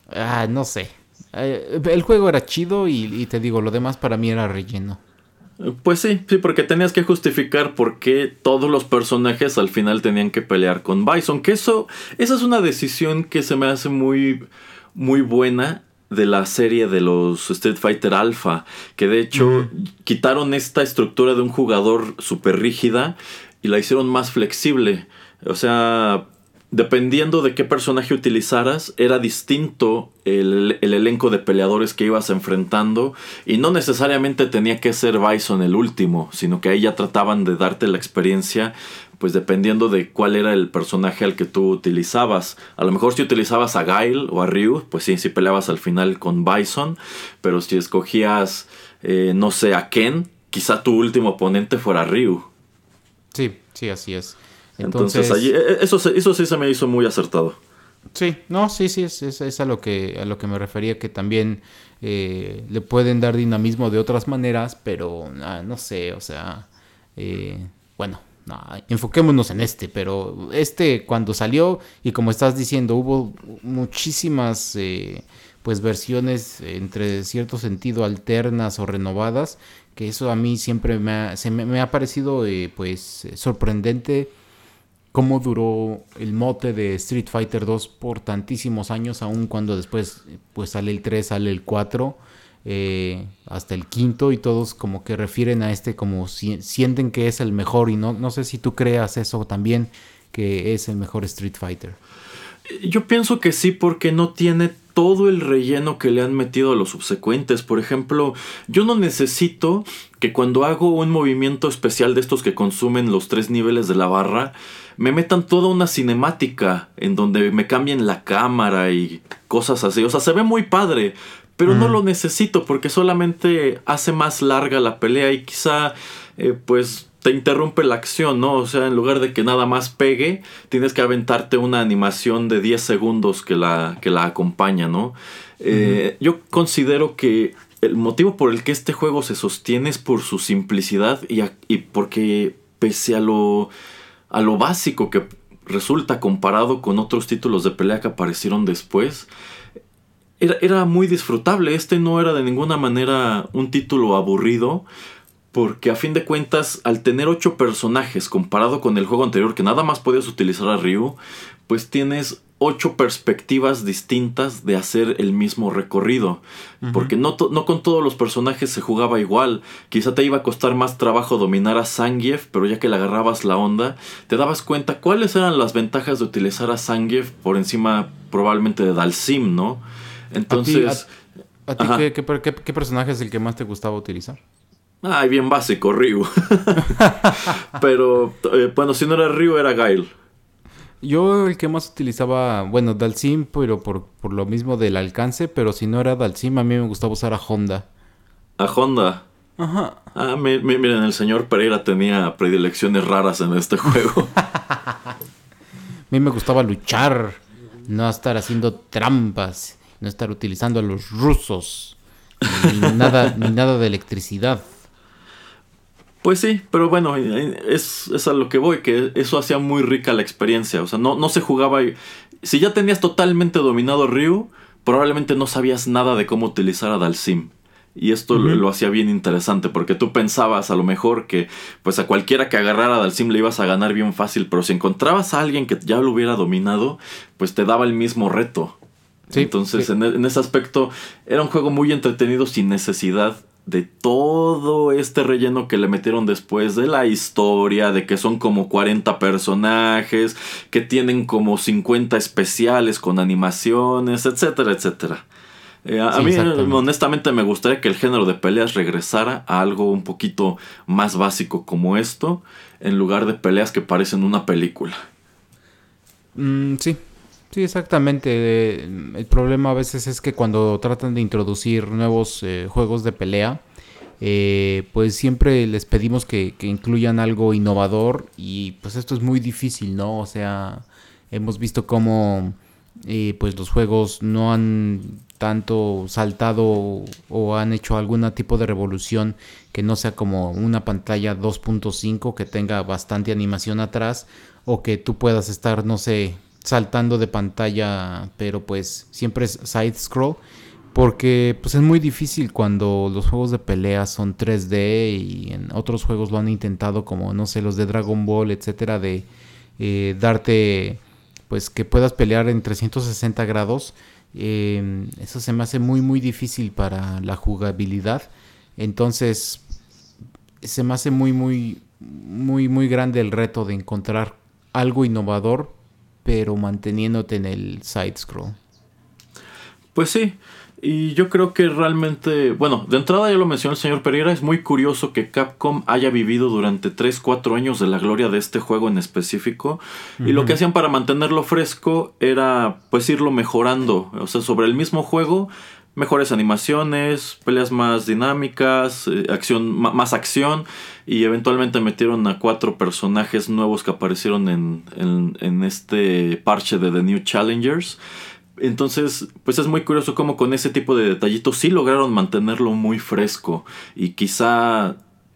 ah, no sé. Eh, el juego era chido y, te digo, lo demás para mí era relleno. Pues sí, sí, porque tenías que justificar por qué todos los personajes al final tenían que pelear con Bison. Que eso, esa es una decisión que se me hace muy, muy buena de la serie de los Street Fighter Alpha. Que de hecho quitaron esta estructura de un jugador súper rígida y la hicieron más flexible. O sea, dependiendo de qué personaje utilizaras, era distinto el, elenco de peleadores que ibas enfrentando. Y no necesariamente tenía que ser Bison el último, sino que ahí ya trataban de darte la experiencia, pues dependiendo de cuál era el personaje al que tú utilizabas. A lo mejor si utilizabas a Gail o a Ryu, pues sí, sí peleabas al final con Bison. Pero si escogías, eh, no sé, a Ken, quizá tu último oponente fuera Ryu. Sí, sí, así es. Entonces, allí, e, e, eso, eso sí se me hizo muy acertado. Sí, no, sí, sí, es, es, a, lo que, a lo que me refería, que también eh, le pueden dar dinamismo de otras maneras, pero ah, no sé, o sea, eh, bueno, enfoquémonos en este, pero este cuando salió y como estás diciendo, hubo muchísimas eh, pues versiones entre cierto sentido alternas o renovadas, que eso a mí siempre me ha, se me, me ha parecido pues sorprendente cómo duró el mote de Street Fighter 2 por tantísimos años, aun cuando después pues sale el 3, sale el 4, eh, hasta el quinto y todos como que refieren a este como si, sienten que es el mejor y no, no sé si tú creas eso también, que es el mejor Street Fighter. Yo pienso que sí porque no tiene todo el relleno que le han metido a los subsecuentes. Por ejemplo, yo no necesito que cuando hago un movimiento especial de estos que consumen los tres niveles de la barra, me metan toda una cinemática en donde me cambien la cámara y cosas así. O sea, se ve muy padre, pero no lo necesito porque solamente hace más larga la pelea y quizá eh, pues te interrumpe la acción, ¿no? O sea, en lugar de que nada más pegue, tienes que aventarte una animación de 10 segundos que la, que la acompaña, ¿no? Eh, yo considero que el motivo por el que este juego se sostiene es por su simplicidad y, y porque pese a lo, a lo básico que resulta comparado con otros títulos de pelea que aparecieron después, era, era, muy disfrutable. Este no era de ninguna manera un título aburrido. Porque a fin de cuentas, al tener ocho personajes comparado con el juego anterior, que nada más podías utilizar a Ryu, pues tienes ocho perspectivas distintas de hacer el mismo recorrido. Porque no, no, con todos los personajes se jugaba igual. Quizá te iba a costar más trabajo dominar a Zangief, pero ya que le agarrabas la onda, te dabas cuenta cuáles eran las ventajas de utilizar a Zangief por encima probablemente de Dalsim, ¿no? Entonces... ¿A ti, qué, qué personaje es el que más te gustaba utilizar? Ay, bien básico, Ryu. [laughs] Pero, eh, bueno, si no era Ryu, era Gail. Yo el que más utilizaba, bueno, Dalsim, pero por, por, lo mismo del alcance, pero si no era Dalsim, a mí me gustaba usar a Honda. ¿A Honda? Ajá. Ah, miren, el señor Pereira tenía predilecciones raras en este juego. [laughs] a mí me gustaba luchar, no estar haciendo trampas, no estar utilizando a los rusos, ni nada, ni nada de electricidad. Pues sí, pero bueno, es, es, a lo que voy, que eso hacía muy rica la experiencia. O sea, no, no se jugaba. Si ya tenías totalmente dominado Ryu, probablemente no sabías nada de cómo utilizar a Dalsim. Y esto lo, hacía bien interesante, porque tú pensabas a lo mejor que pues a cualquiera que agarrara a Dalsim le ibas a ganar bien fácil, pero si encontrabas a alguien que ya lo hubiera dominado, pues te daba el mismo reto. Entonces, En, en, ese aspecto, era un juego muy entretenido sin necesidad de todo este relleno que le metieron después de la historia, de que son como 40 personajes, que tienen como 50 especiales con animaciones, etcétera, etcétera. Eh, a mí honestamente me gustaría que el género de peleas regresara a algo un poquito más básico como esto, en lugar de peleas que parecen una película. Mm, sí, Sí, exactamente. El problema a veces es que cuando tratan de introducir nuevos eh, juegos de pelea, eh, pues siempre les pedimos que, incluyan algo innovador y pues esto es muy difícil, ¿no? O sea, hemos visto cómo eh, pues los juegos no han tanto saltado o han hecho algún tipo de revolución que no sea como una pantalla 2.5 que tenga bastante animación atrás o que tú puedas estar, no sé, saltando de pantalla, pero pues siempre es side scroll. Porque pues es muy difícil cuando los juegos de pelea son 3D y en otros juegos lo han intentado como no sé los de Dragon Ball, etcétera, de eh, darte pues que puedas pelear en 360 grados. Em, eso se me hace muy muy difícil para la jugabilidad. Entonces se me hace muy muy muy muy grande el reto de encontrar algo innovador pero manteniéndote en el side scroll. Pues sí, y yo creo que realmente, bueno, de entrada ya lo mencionó el señor Pereira, es muy curioso que Capcom haya vivido durante 3, 4 años de la gloria de este juego en específico. Y lo que hacían para mantenerlo fresco era pues irlo mejorando. O sea, sobre el mismo juego mejores animaciones, peleas más dinámicas, eh, acción, más acción y eventualmente metieron a cuatro personajes nuevos que aparecieron en, en, este parche de The New Challengers. Entonces, pues es muy curioso cómo con ese tipo de detallitos sí lograron mantenerlo muy fresco y quizá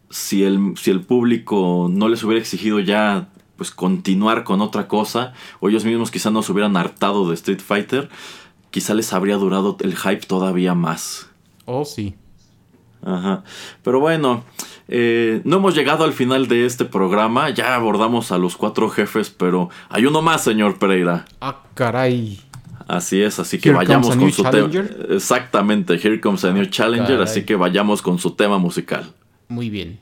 si el, si el público no les hubiera exigido ya pues continuar con otra cosa o ellos mismos quizá no se hubieran hartado de Street Fighter, quizá les habría durado el hype todavía más. Oh, sí. Ajá. Pero bueno, eh, no hemos llegado al final de este programa. Ya abordamos a los cuatro jefes, pero hay uno más, señor Pereira. Ah, caray. Así es, así que vayamos con su tema. Exactamente, Here Comes a New ah, Challenger, así que vayamos con su tema musical. Muy bien.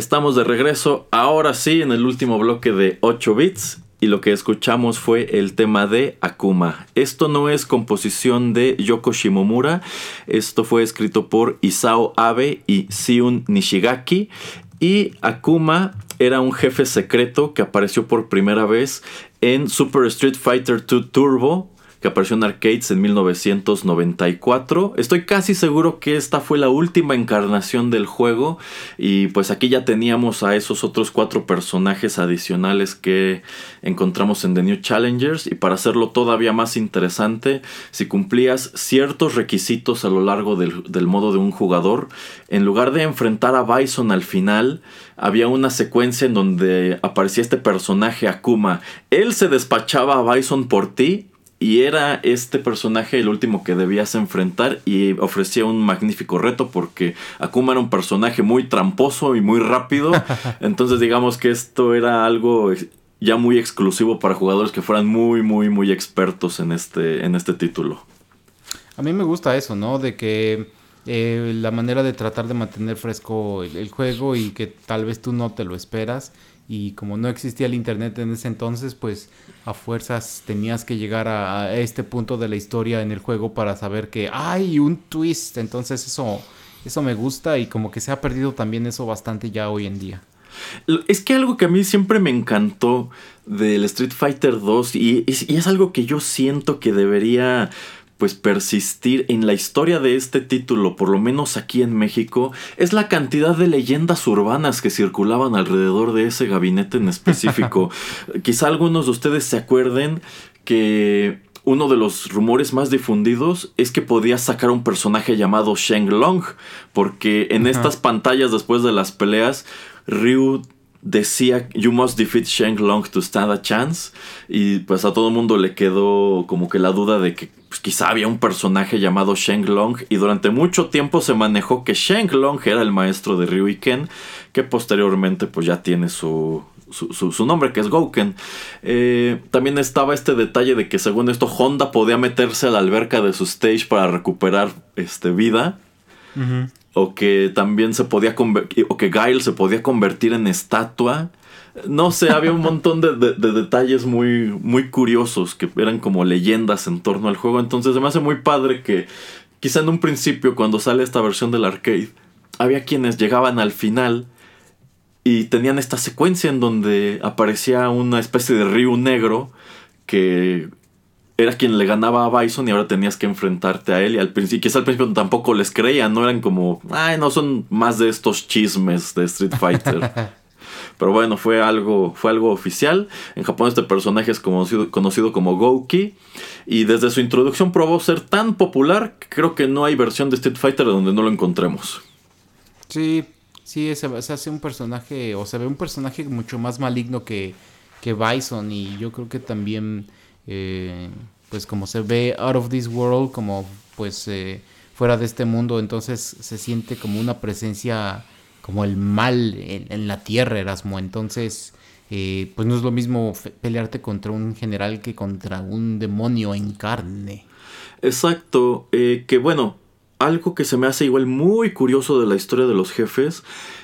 Estamos de regreso, ahora sí, en el último bloque de 8 bits. Y lo que escuchamos fue el tema de Akuma. Esto no es composición de Yoko Shimomura. Esto fue escrito por Isao Abe y Siun Nishigaki. Y Akuma era un jefe secreto que apareció por primera vez en Super Street Fighter 2 Turbo que apareció en arcades en 1994. Estoy casi seguro que esta fue la última encarnación del juego y pues aquí ya teníamos a esos otros cuatro personajes adicionales que encontramos en The New Challengers y para hacerlo todavía más interesante, si cumplías ciertos requisitos a lo largo del, del modo de un jugador, en lugar de enfrentar a Bison al final, había una secuencia en donde aparecía este personaje Akuma. Él se despachaba a Bison por ti y era este personaje el último que debías enfrentar y ofrecía un magnífico reto porque Akuma era un personaje muy tramposo y muy rápido. [laughs] Entonces digamos que esto era algo ya muy exclusivo para jugadores que fueran muy, muy, muy expertos en este, en este título. A mí me gusta eso, ¿no? De que eh, la manera de tratar de mantener fresco el, juego y que tal vez tú no te lo esperas y como no existía el internet en ese entonces, pues a fuerzas tenías que llegar a, este punto de la historia en el juego para saber que hay un twist. Entonces eso, eso me gusta y como que se ha perdido también eso bastante ya hoy en día. Es que algo que a mí siempre me encantó del Street Fighter 2 y, y es algo que yo siento que debería pues persistir en la historia de este título, por lo menos aquí en México, es la cantidad de leyendas urbanas que circulaban alrededor de ese gabinete en específico. [laughs] Quizá algunos de ustedes se acuerden que uno de los rumores más difundidos es que podía sacar un personaje llamado Sheng Long, porque en estas pantallas después de las peleas, Ryu decía You must defeat Sheng Long to stand a chance. Y pues a todo el mundo le quedó como que la duda de que pues, quizá había un personaje llamado Sheng Long. Y durante mucho tiempo se manejó que Sheng Long era el maestro de Ryu y Ken. Que posteriormente pues ya tiene su, su, nombre, que es Gouken. Eh, también estaba este detalle de que según esto Honda podía meterse a la alberca de su stage para recuperar este, vida o que también se podía convertir, o que Guile se podía convertir en estatua. No sé, había un montón de, detalles muy, muy curiosos que eran como leyendas en torno al juego. Entonces se me hace muy padre que quizá en un principio cuando sale esta versión del arcade, había quienes llegaban al final y tenían esta secuencia en donde aparecía una especie de río negro que era quien le ganaba a Bison y ahora tenías que enfrentarte a él. Y al principio, quizás al principio tampoco les creían, no eran como, ay, no son más de estos chismes de Street Fighter. [laughs] Pero bueno, fue algo, fue algo oficial. En Japón este personaje es conocido, conocido como Gouki. Y desde su introducción probó ser tan popular que creo que no hay versión de Street Fighter donde no lo encontremos. Sí, sí, se, se hace un personaje, o se ve un personaje mucho más maligno que, que Bison. Y yo creo que también eh, pues como se ve out of this world, como pues eh, fuera de este mundo, entonces se siente como una presencia, como el mal en, la tierra, Erasmo. Entonces, eh, pues no es lo mismo pelearte contra un general que contra un demonio en carne. Exacto, que bueno, algo que se me hace igual muy curioso de la historia de los jefes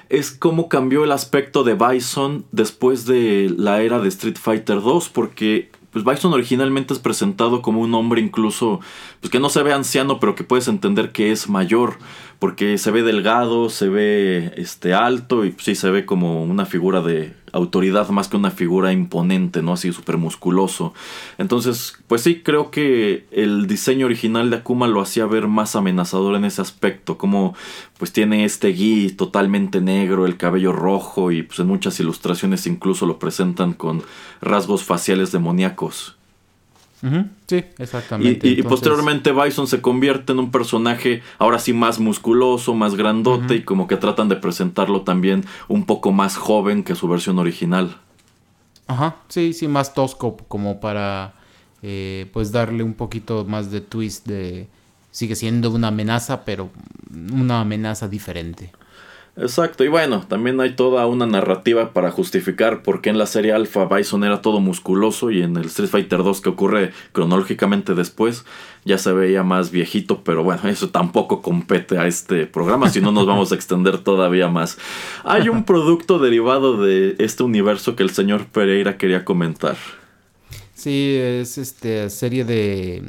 es cómo cambió el aspecto de Bison después de la era de Street Fighter 2, porque pues Bison originalmente es presentado como un hombre incluso, pues que no se ve anciano, pero que puedes entender que es mayor, porque se ve delgado, se ve este alto y pues, sí se ve como una figura de autoridad más que una figura imponente, ¿no? Así súper musculoso. Entonces, pues sí, creo que el diseño original de Akuma lo hacía ver más amenazador en ese aspecto, como pues tiene este gui totalmente negro, el cabello rojo y pues en muchas ilustraciones incluso lo presentan con rasgos faciales demoníacos. Sí, exactamente. Y, posteriormente Bison se convierte en un personaje ahora sí más musculoso, más grandote y como que tratan de presentarlo también un poco más joven que su versión original. Ajá, sí, sí, más tosco como para eh, pues darle un poquito más de twist de... Sigue siendo una amenaza, pero una amenaza diferente. Exacto, y bueno, también hay toda una narrativa para justificar por qué en la serie Alpha Bison era todo musculoso y en el Street Fighter 2 que ocurre cronológicamente después ya se veía más viejito, pero bueno, [laughs] eso tampoco compete a este programa, si no nos vamos a extender todavía más. Hay un [laughs] producto derivado de este universo que el señor Pereira quería comentar. Sí, es este serie de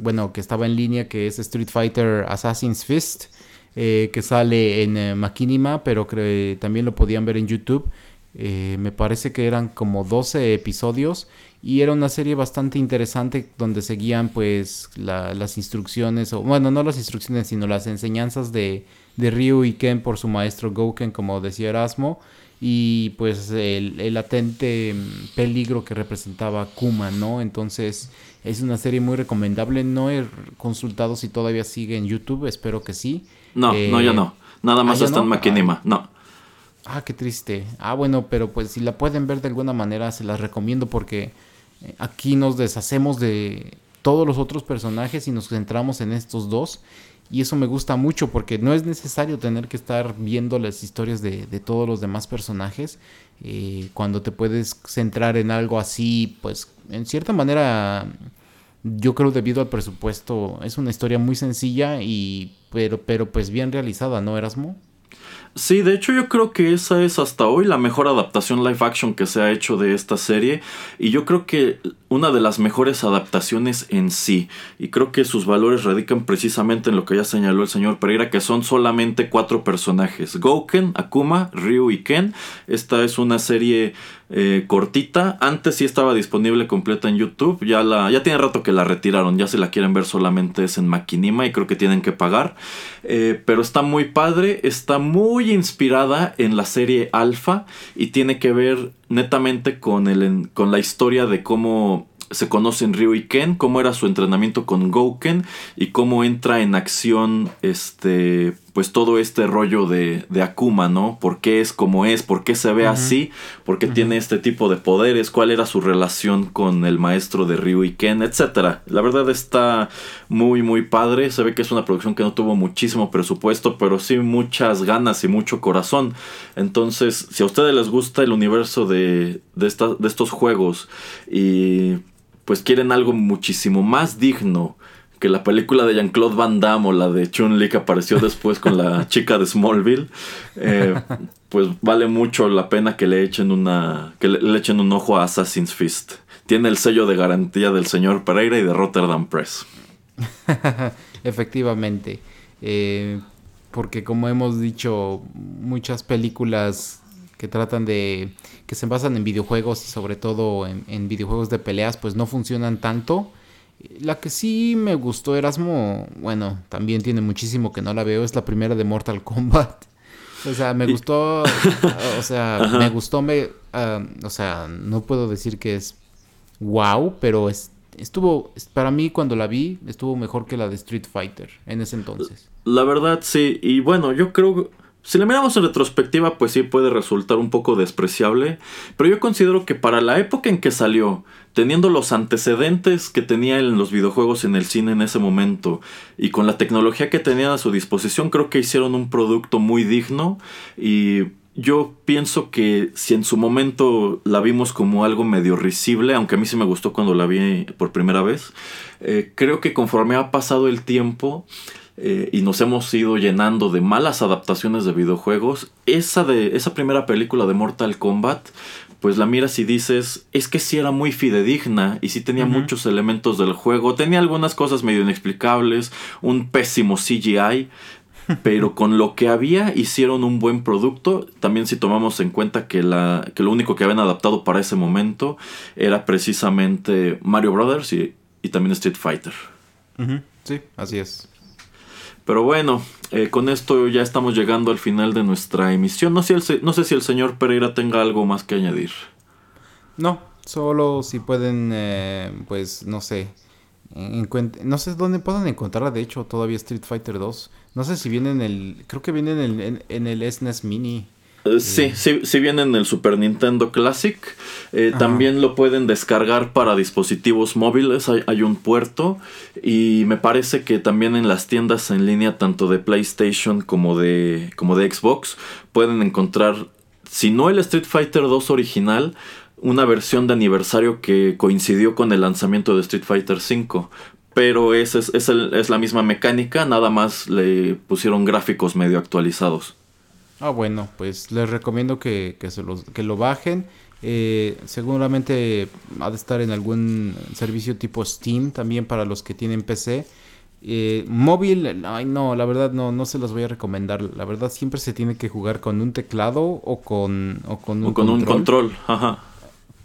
bueno, que estaba en línea que es Street Fighter Assassin's Fist eh, que sale en eh, pero que también lo podían ver en YouTube. Eh, me parece que eran como 12 episodios y era una serie bastante interesante donde seguían pues las instrucciones, o bueno, no las instrucciones, sino las enseñanzas de, de Ryu y Ken por su maestro Gouken, como decía Erasmo, y pues el, el, latente mm, peligro que representaba Kuma, ¿no? Entonces es una serie muy recomendable, no he consultado si todavía sigue en YouTube, espero que sí. No, no, ya no. Nada más ah, está en Maquinima, no. Ah, qué triste. Ah, bueno, pero pues si la pueden ver de alguna manera, se las recomiendo porque eh, aquí nos deshacemos de todos los otros personajes y nos centramos en estos dos. Y eso me gusta mucho porque no es necesario tener que estar viendo las historias de, todos los demás personajes. Eh, cuando te puedes centrar en algo así, pues en cierta manera yo creo debido al presupuesto es una historia muy sencilla y pero pero pues bien realizada, ¿no, Erasmo? Sí, de hecho yo creo que esa es hasta hoy la mejor adaptación live action que se ha hecho de esta serie y yo creo que una de las mejores adaptaciones en sí y creo que sus valores radican precisamente en lo que ya señaló el señor Pereira que son solamente cuatro personajes, Gouken, Akuma, Ryu y Ken. Esta es una serie eh, cortita. Antes sí estaba disponible completa en YouTube. Ya, la, ya tiene rato que la retiraron. Ya se la quieren ver solamente es en Maquinima y creo que tienen que pagar. Eh, pero está muy padre. Está muy inspirada en la serie Alpha y tiene que ver netamente con, el, con la historia de cómo se conocen Ryu y Ken, cómo era su entrenamiento con Gouken y cómo entra en acción este pues todo este rollo de, de Akuma, ¿no? ¿Por qué es como es? ¿Por qué se ve así? ¿Por qué tiene este tipo de poderes? ¿Cuál era su relación con el maestro de Ryu y Ken? Etcétera. La verdad está muy muy padre. Se ve que es una producción que no tuvo muchísimo presupuesto, pero sí muchas ganas y mucho corazón. Entonces, si a ustedes les gusta el universo de, de, de estos juegos y pues quieren algo muchísimo más digno que la película de Jean-Claude Van Damme o la de Chun-Li que apareció después con la [laughs] chica de Smallville, eh, pues vale mucho la pena que le echen una que le, echen un ojo a Assassin's Fist. Tiene el sello de garantía del señor Pereira y de Rotterdam Press. [laughs] Efectivamente, eh, porque como hemos dicho, muchas películas que tratan de que se basan en videojuegos y sobre todo en, videojuegos de peleas pues no funcionan tanto. La que sí me gustó Erasmo, bueno, también tiene muchísimo que no la veo, es la primera de Mortal Kombat. O sea, me gustó, o sea, [laughs] me gustó, me, o sea, no puedo decir que es wow, pero es, estuvo, para mí cuando la vi, estuvo mejor que la de Street Fighter en ese entonces. La verdad, sí, y bueno, yo creo si la miramos en retrospectiva, pues sí puede resultar un poco despreciable, pero yo considero que para la época en que salió, teniendo los antecedentes que tenía en los videojuegos en el cine en ese momento y con la tecnología que tenían a su disposición, creo que hicieron un producto muy digno y yo pienso que si en su momento la vimos como algo medio risible, aunque a mí sí me gustó cuando la vi por primera vez, eh, creo que conforme ha pasado el tiempo, eh, y nos hemos ido llenando de malas adaptaciones de videojuegos, esa, de, esa primera película de Mortal Kombat, pues la miras y dices, es que sí era muy fidedigna y sí tenía muchos elementos del juego, tenía algunas cosas medio inexplicables, un pésimo CGI, pero [laughs] con lo que había hicieron un buen producto. También si tomamos en cuenta que, la, que lo único que habían adaptado para ese momento era precisamente Mario Brothers y, también Street Fighter. Sí, así es. Pero bueno, eh, con esto ya estamos llegando al final de nuestra emisión. No sé, no sé si el señor Pereira tenga algo más que añadir. No, solo si pueden, eh, pues no sé. No sé dónde puedan encontrarla, de hecho, todavía Street Fighter 2. No sé si viene en el. Creo que viene en el, en, el SNES Mini. Eh, sí, sí, sí viene en el Super Nintendo Classic. Eh, también lo pueden descargar para dispositivos móviles. Hay, un puerto. Y me parece que también en las tiendas en línea, tanto de PlayStation como de, como de Xbox, pueden encontrar, si no el Street Fighter 2 original, una versión de aniversario que coincidió con el lanzamiento de Street Fighter 5 pero es, es, es, la misma mecánica, nada más le pusieron gráficos medio actualizados. Ah, bueno, pues les recomiendo que, que, se los, que lo bajen. Eh, seguramente ha de estar en algún servicio tipo Steam también para los que tienen PC. Eh, móvil, ay no, la verdad no, no se los voy a recomendar. La verdad siempre se tiene que jugar con un teclado o con, o con un con control. un control. Ajá.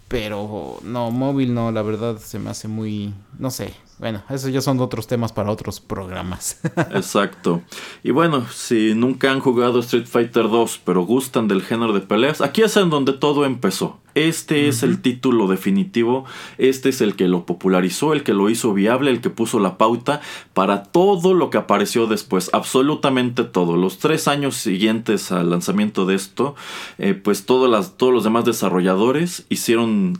Pero no, móvil no, la verdad se me hace muy, no sé, bueno, esos ya son otros temas para otros programas. [laughs] Exacto. Y bueno, si nunca han jugado Street Fighter 2, pero gustan del género de peleas, aquí es en donde todo empezó. Este es el título definitivo, este es el que lo popularizó, el que lo hizo viable, el que puso la pauta para todo lo que apareció después, absolutamente todo. Los tres años siguientes al lanzamiento de esto, eh, pues las, todos los demás desarrolladores hicieron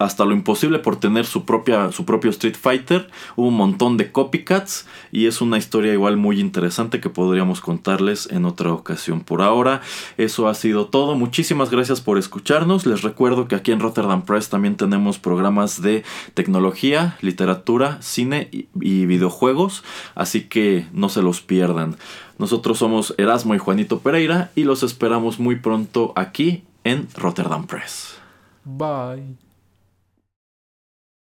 hasta lo imposible por tener su, propia, su propio Street Fighter. Hubo un montón de copycats y es una historia igual muy interesante que podríamos contarles en otra ocasión. Por ahora, eso ha sido todo. Muchísimas gracias por escucharnos. Les recuerdo que aquí en Rotterdam Press también tenemos programas de tecnología, literatura, cine y, y videojuegos, así que no se los pierdan. Nosotros somos Erasmo y Juanito Pereira y los esperamos muy pronto aquí en Rotterdam Press. Bye.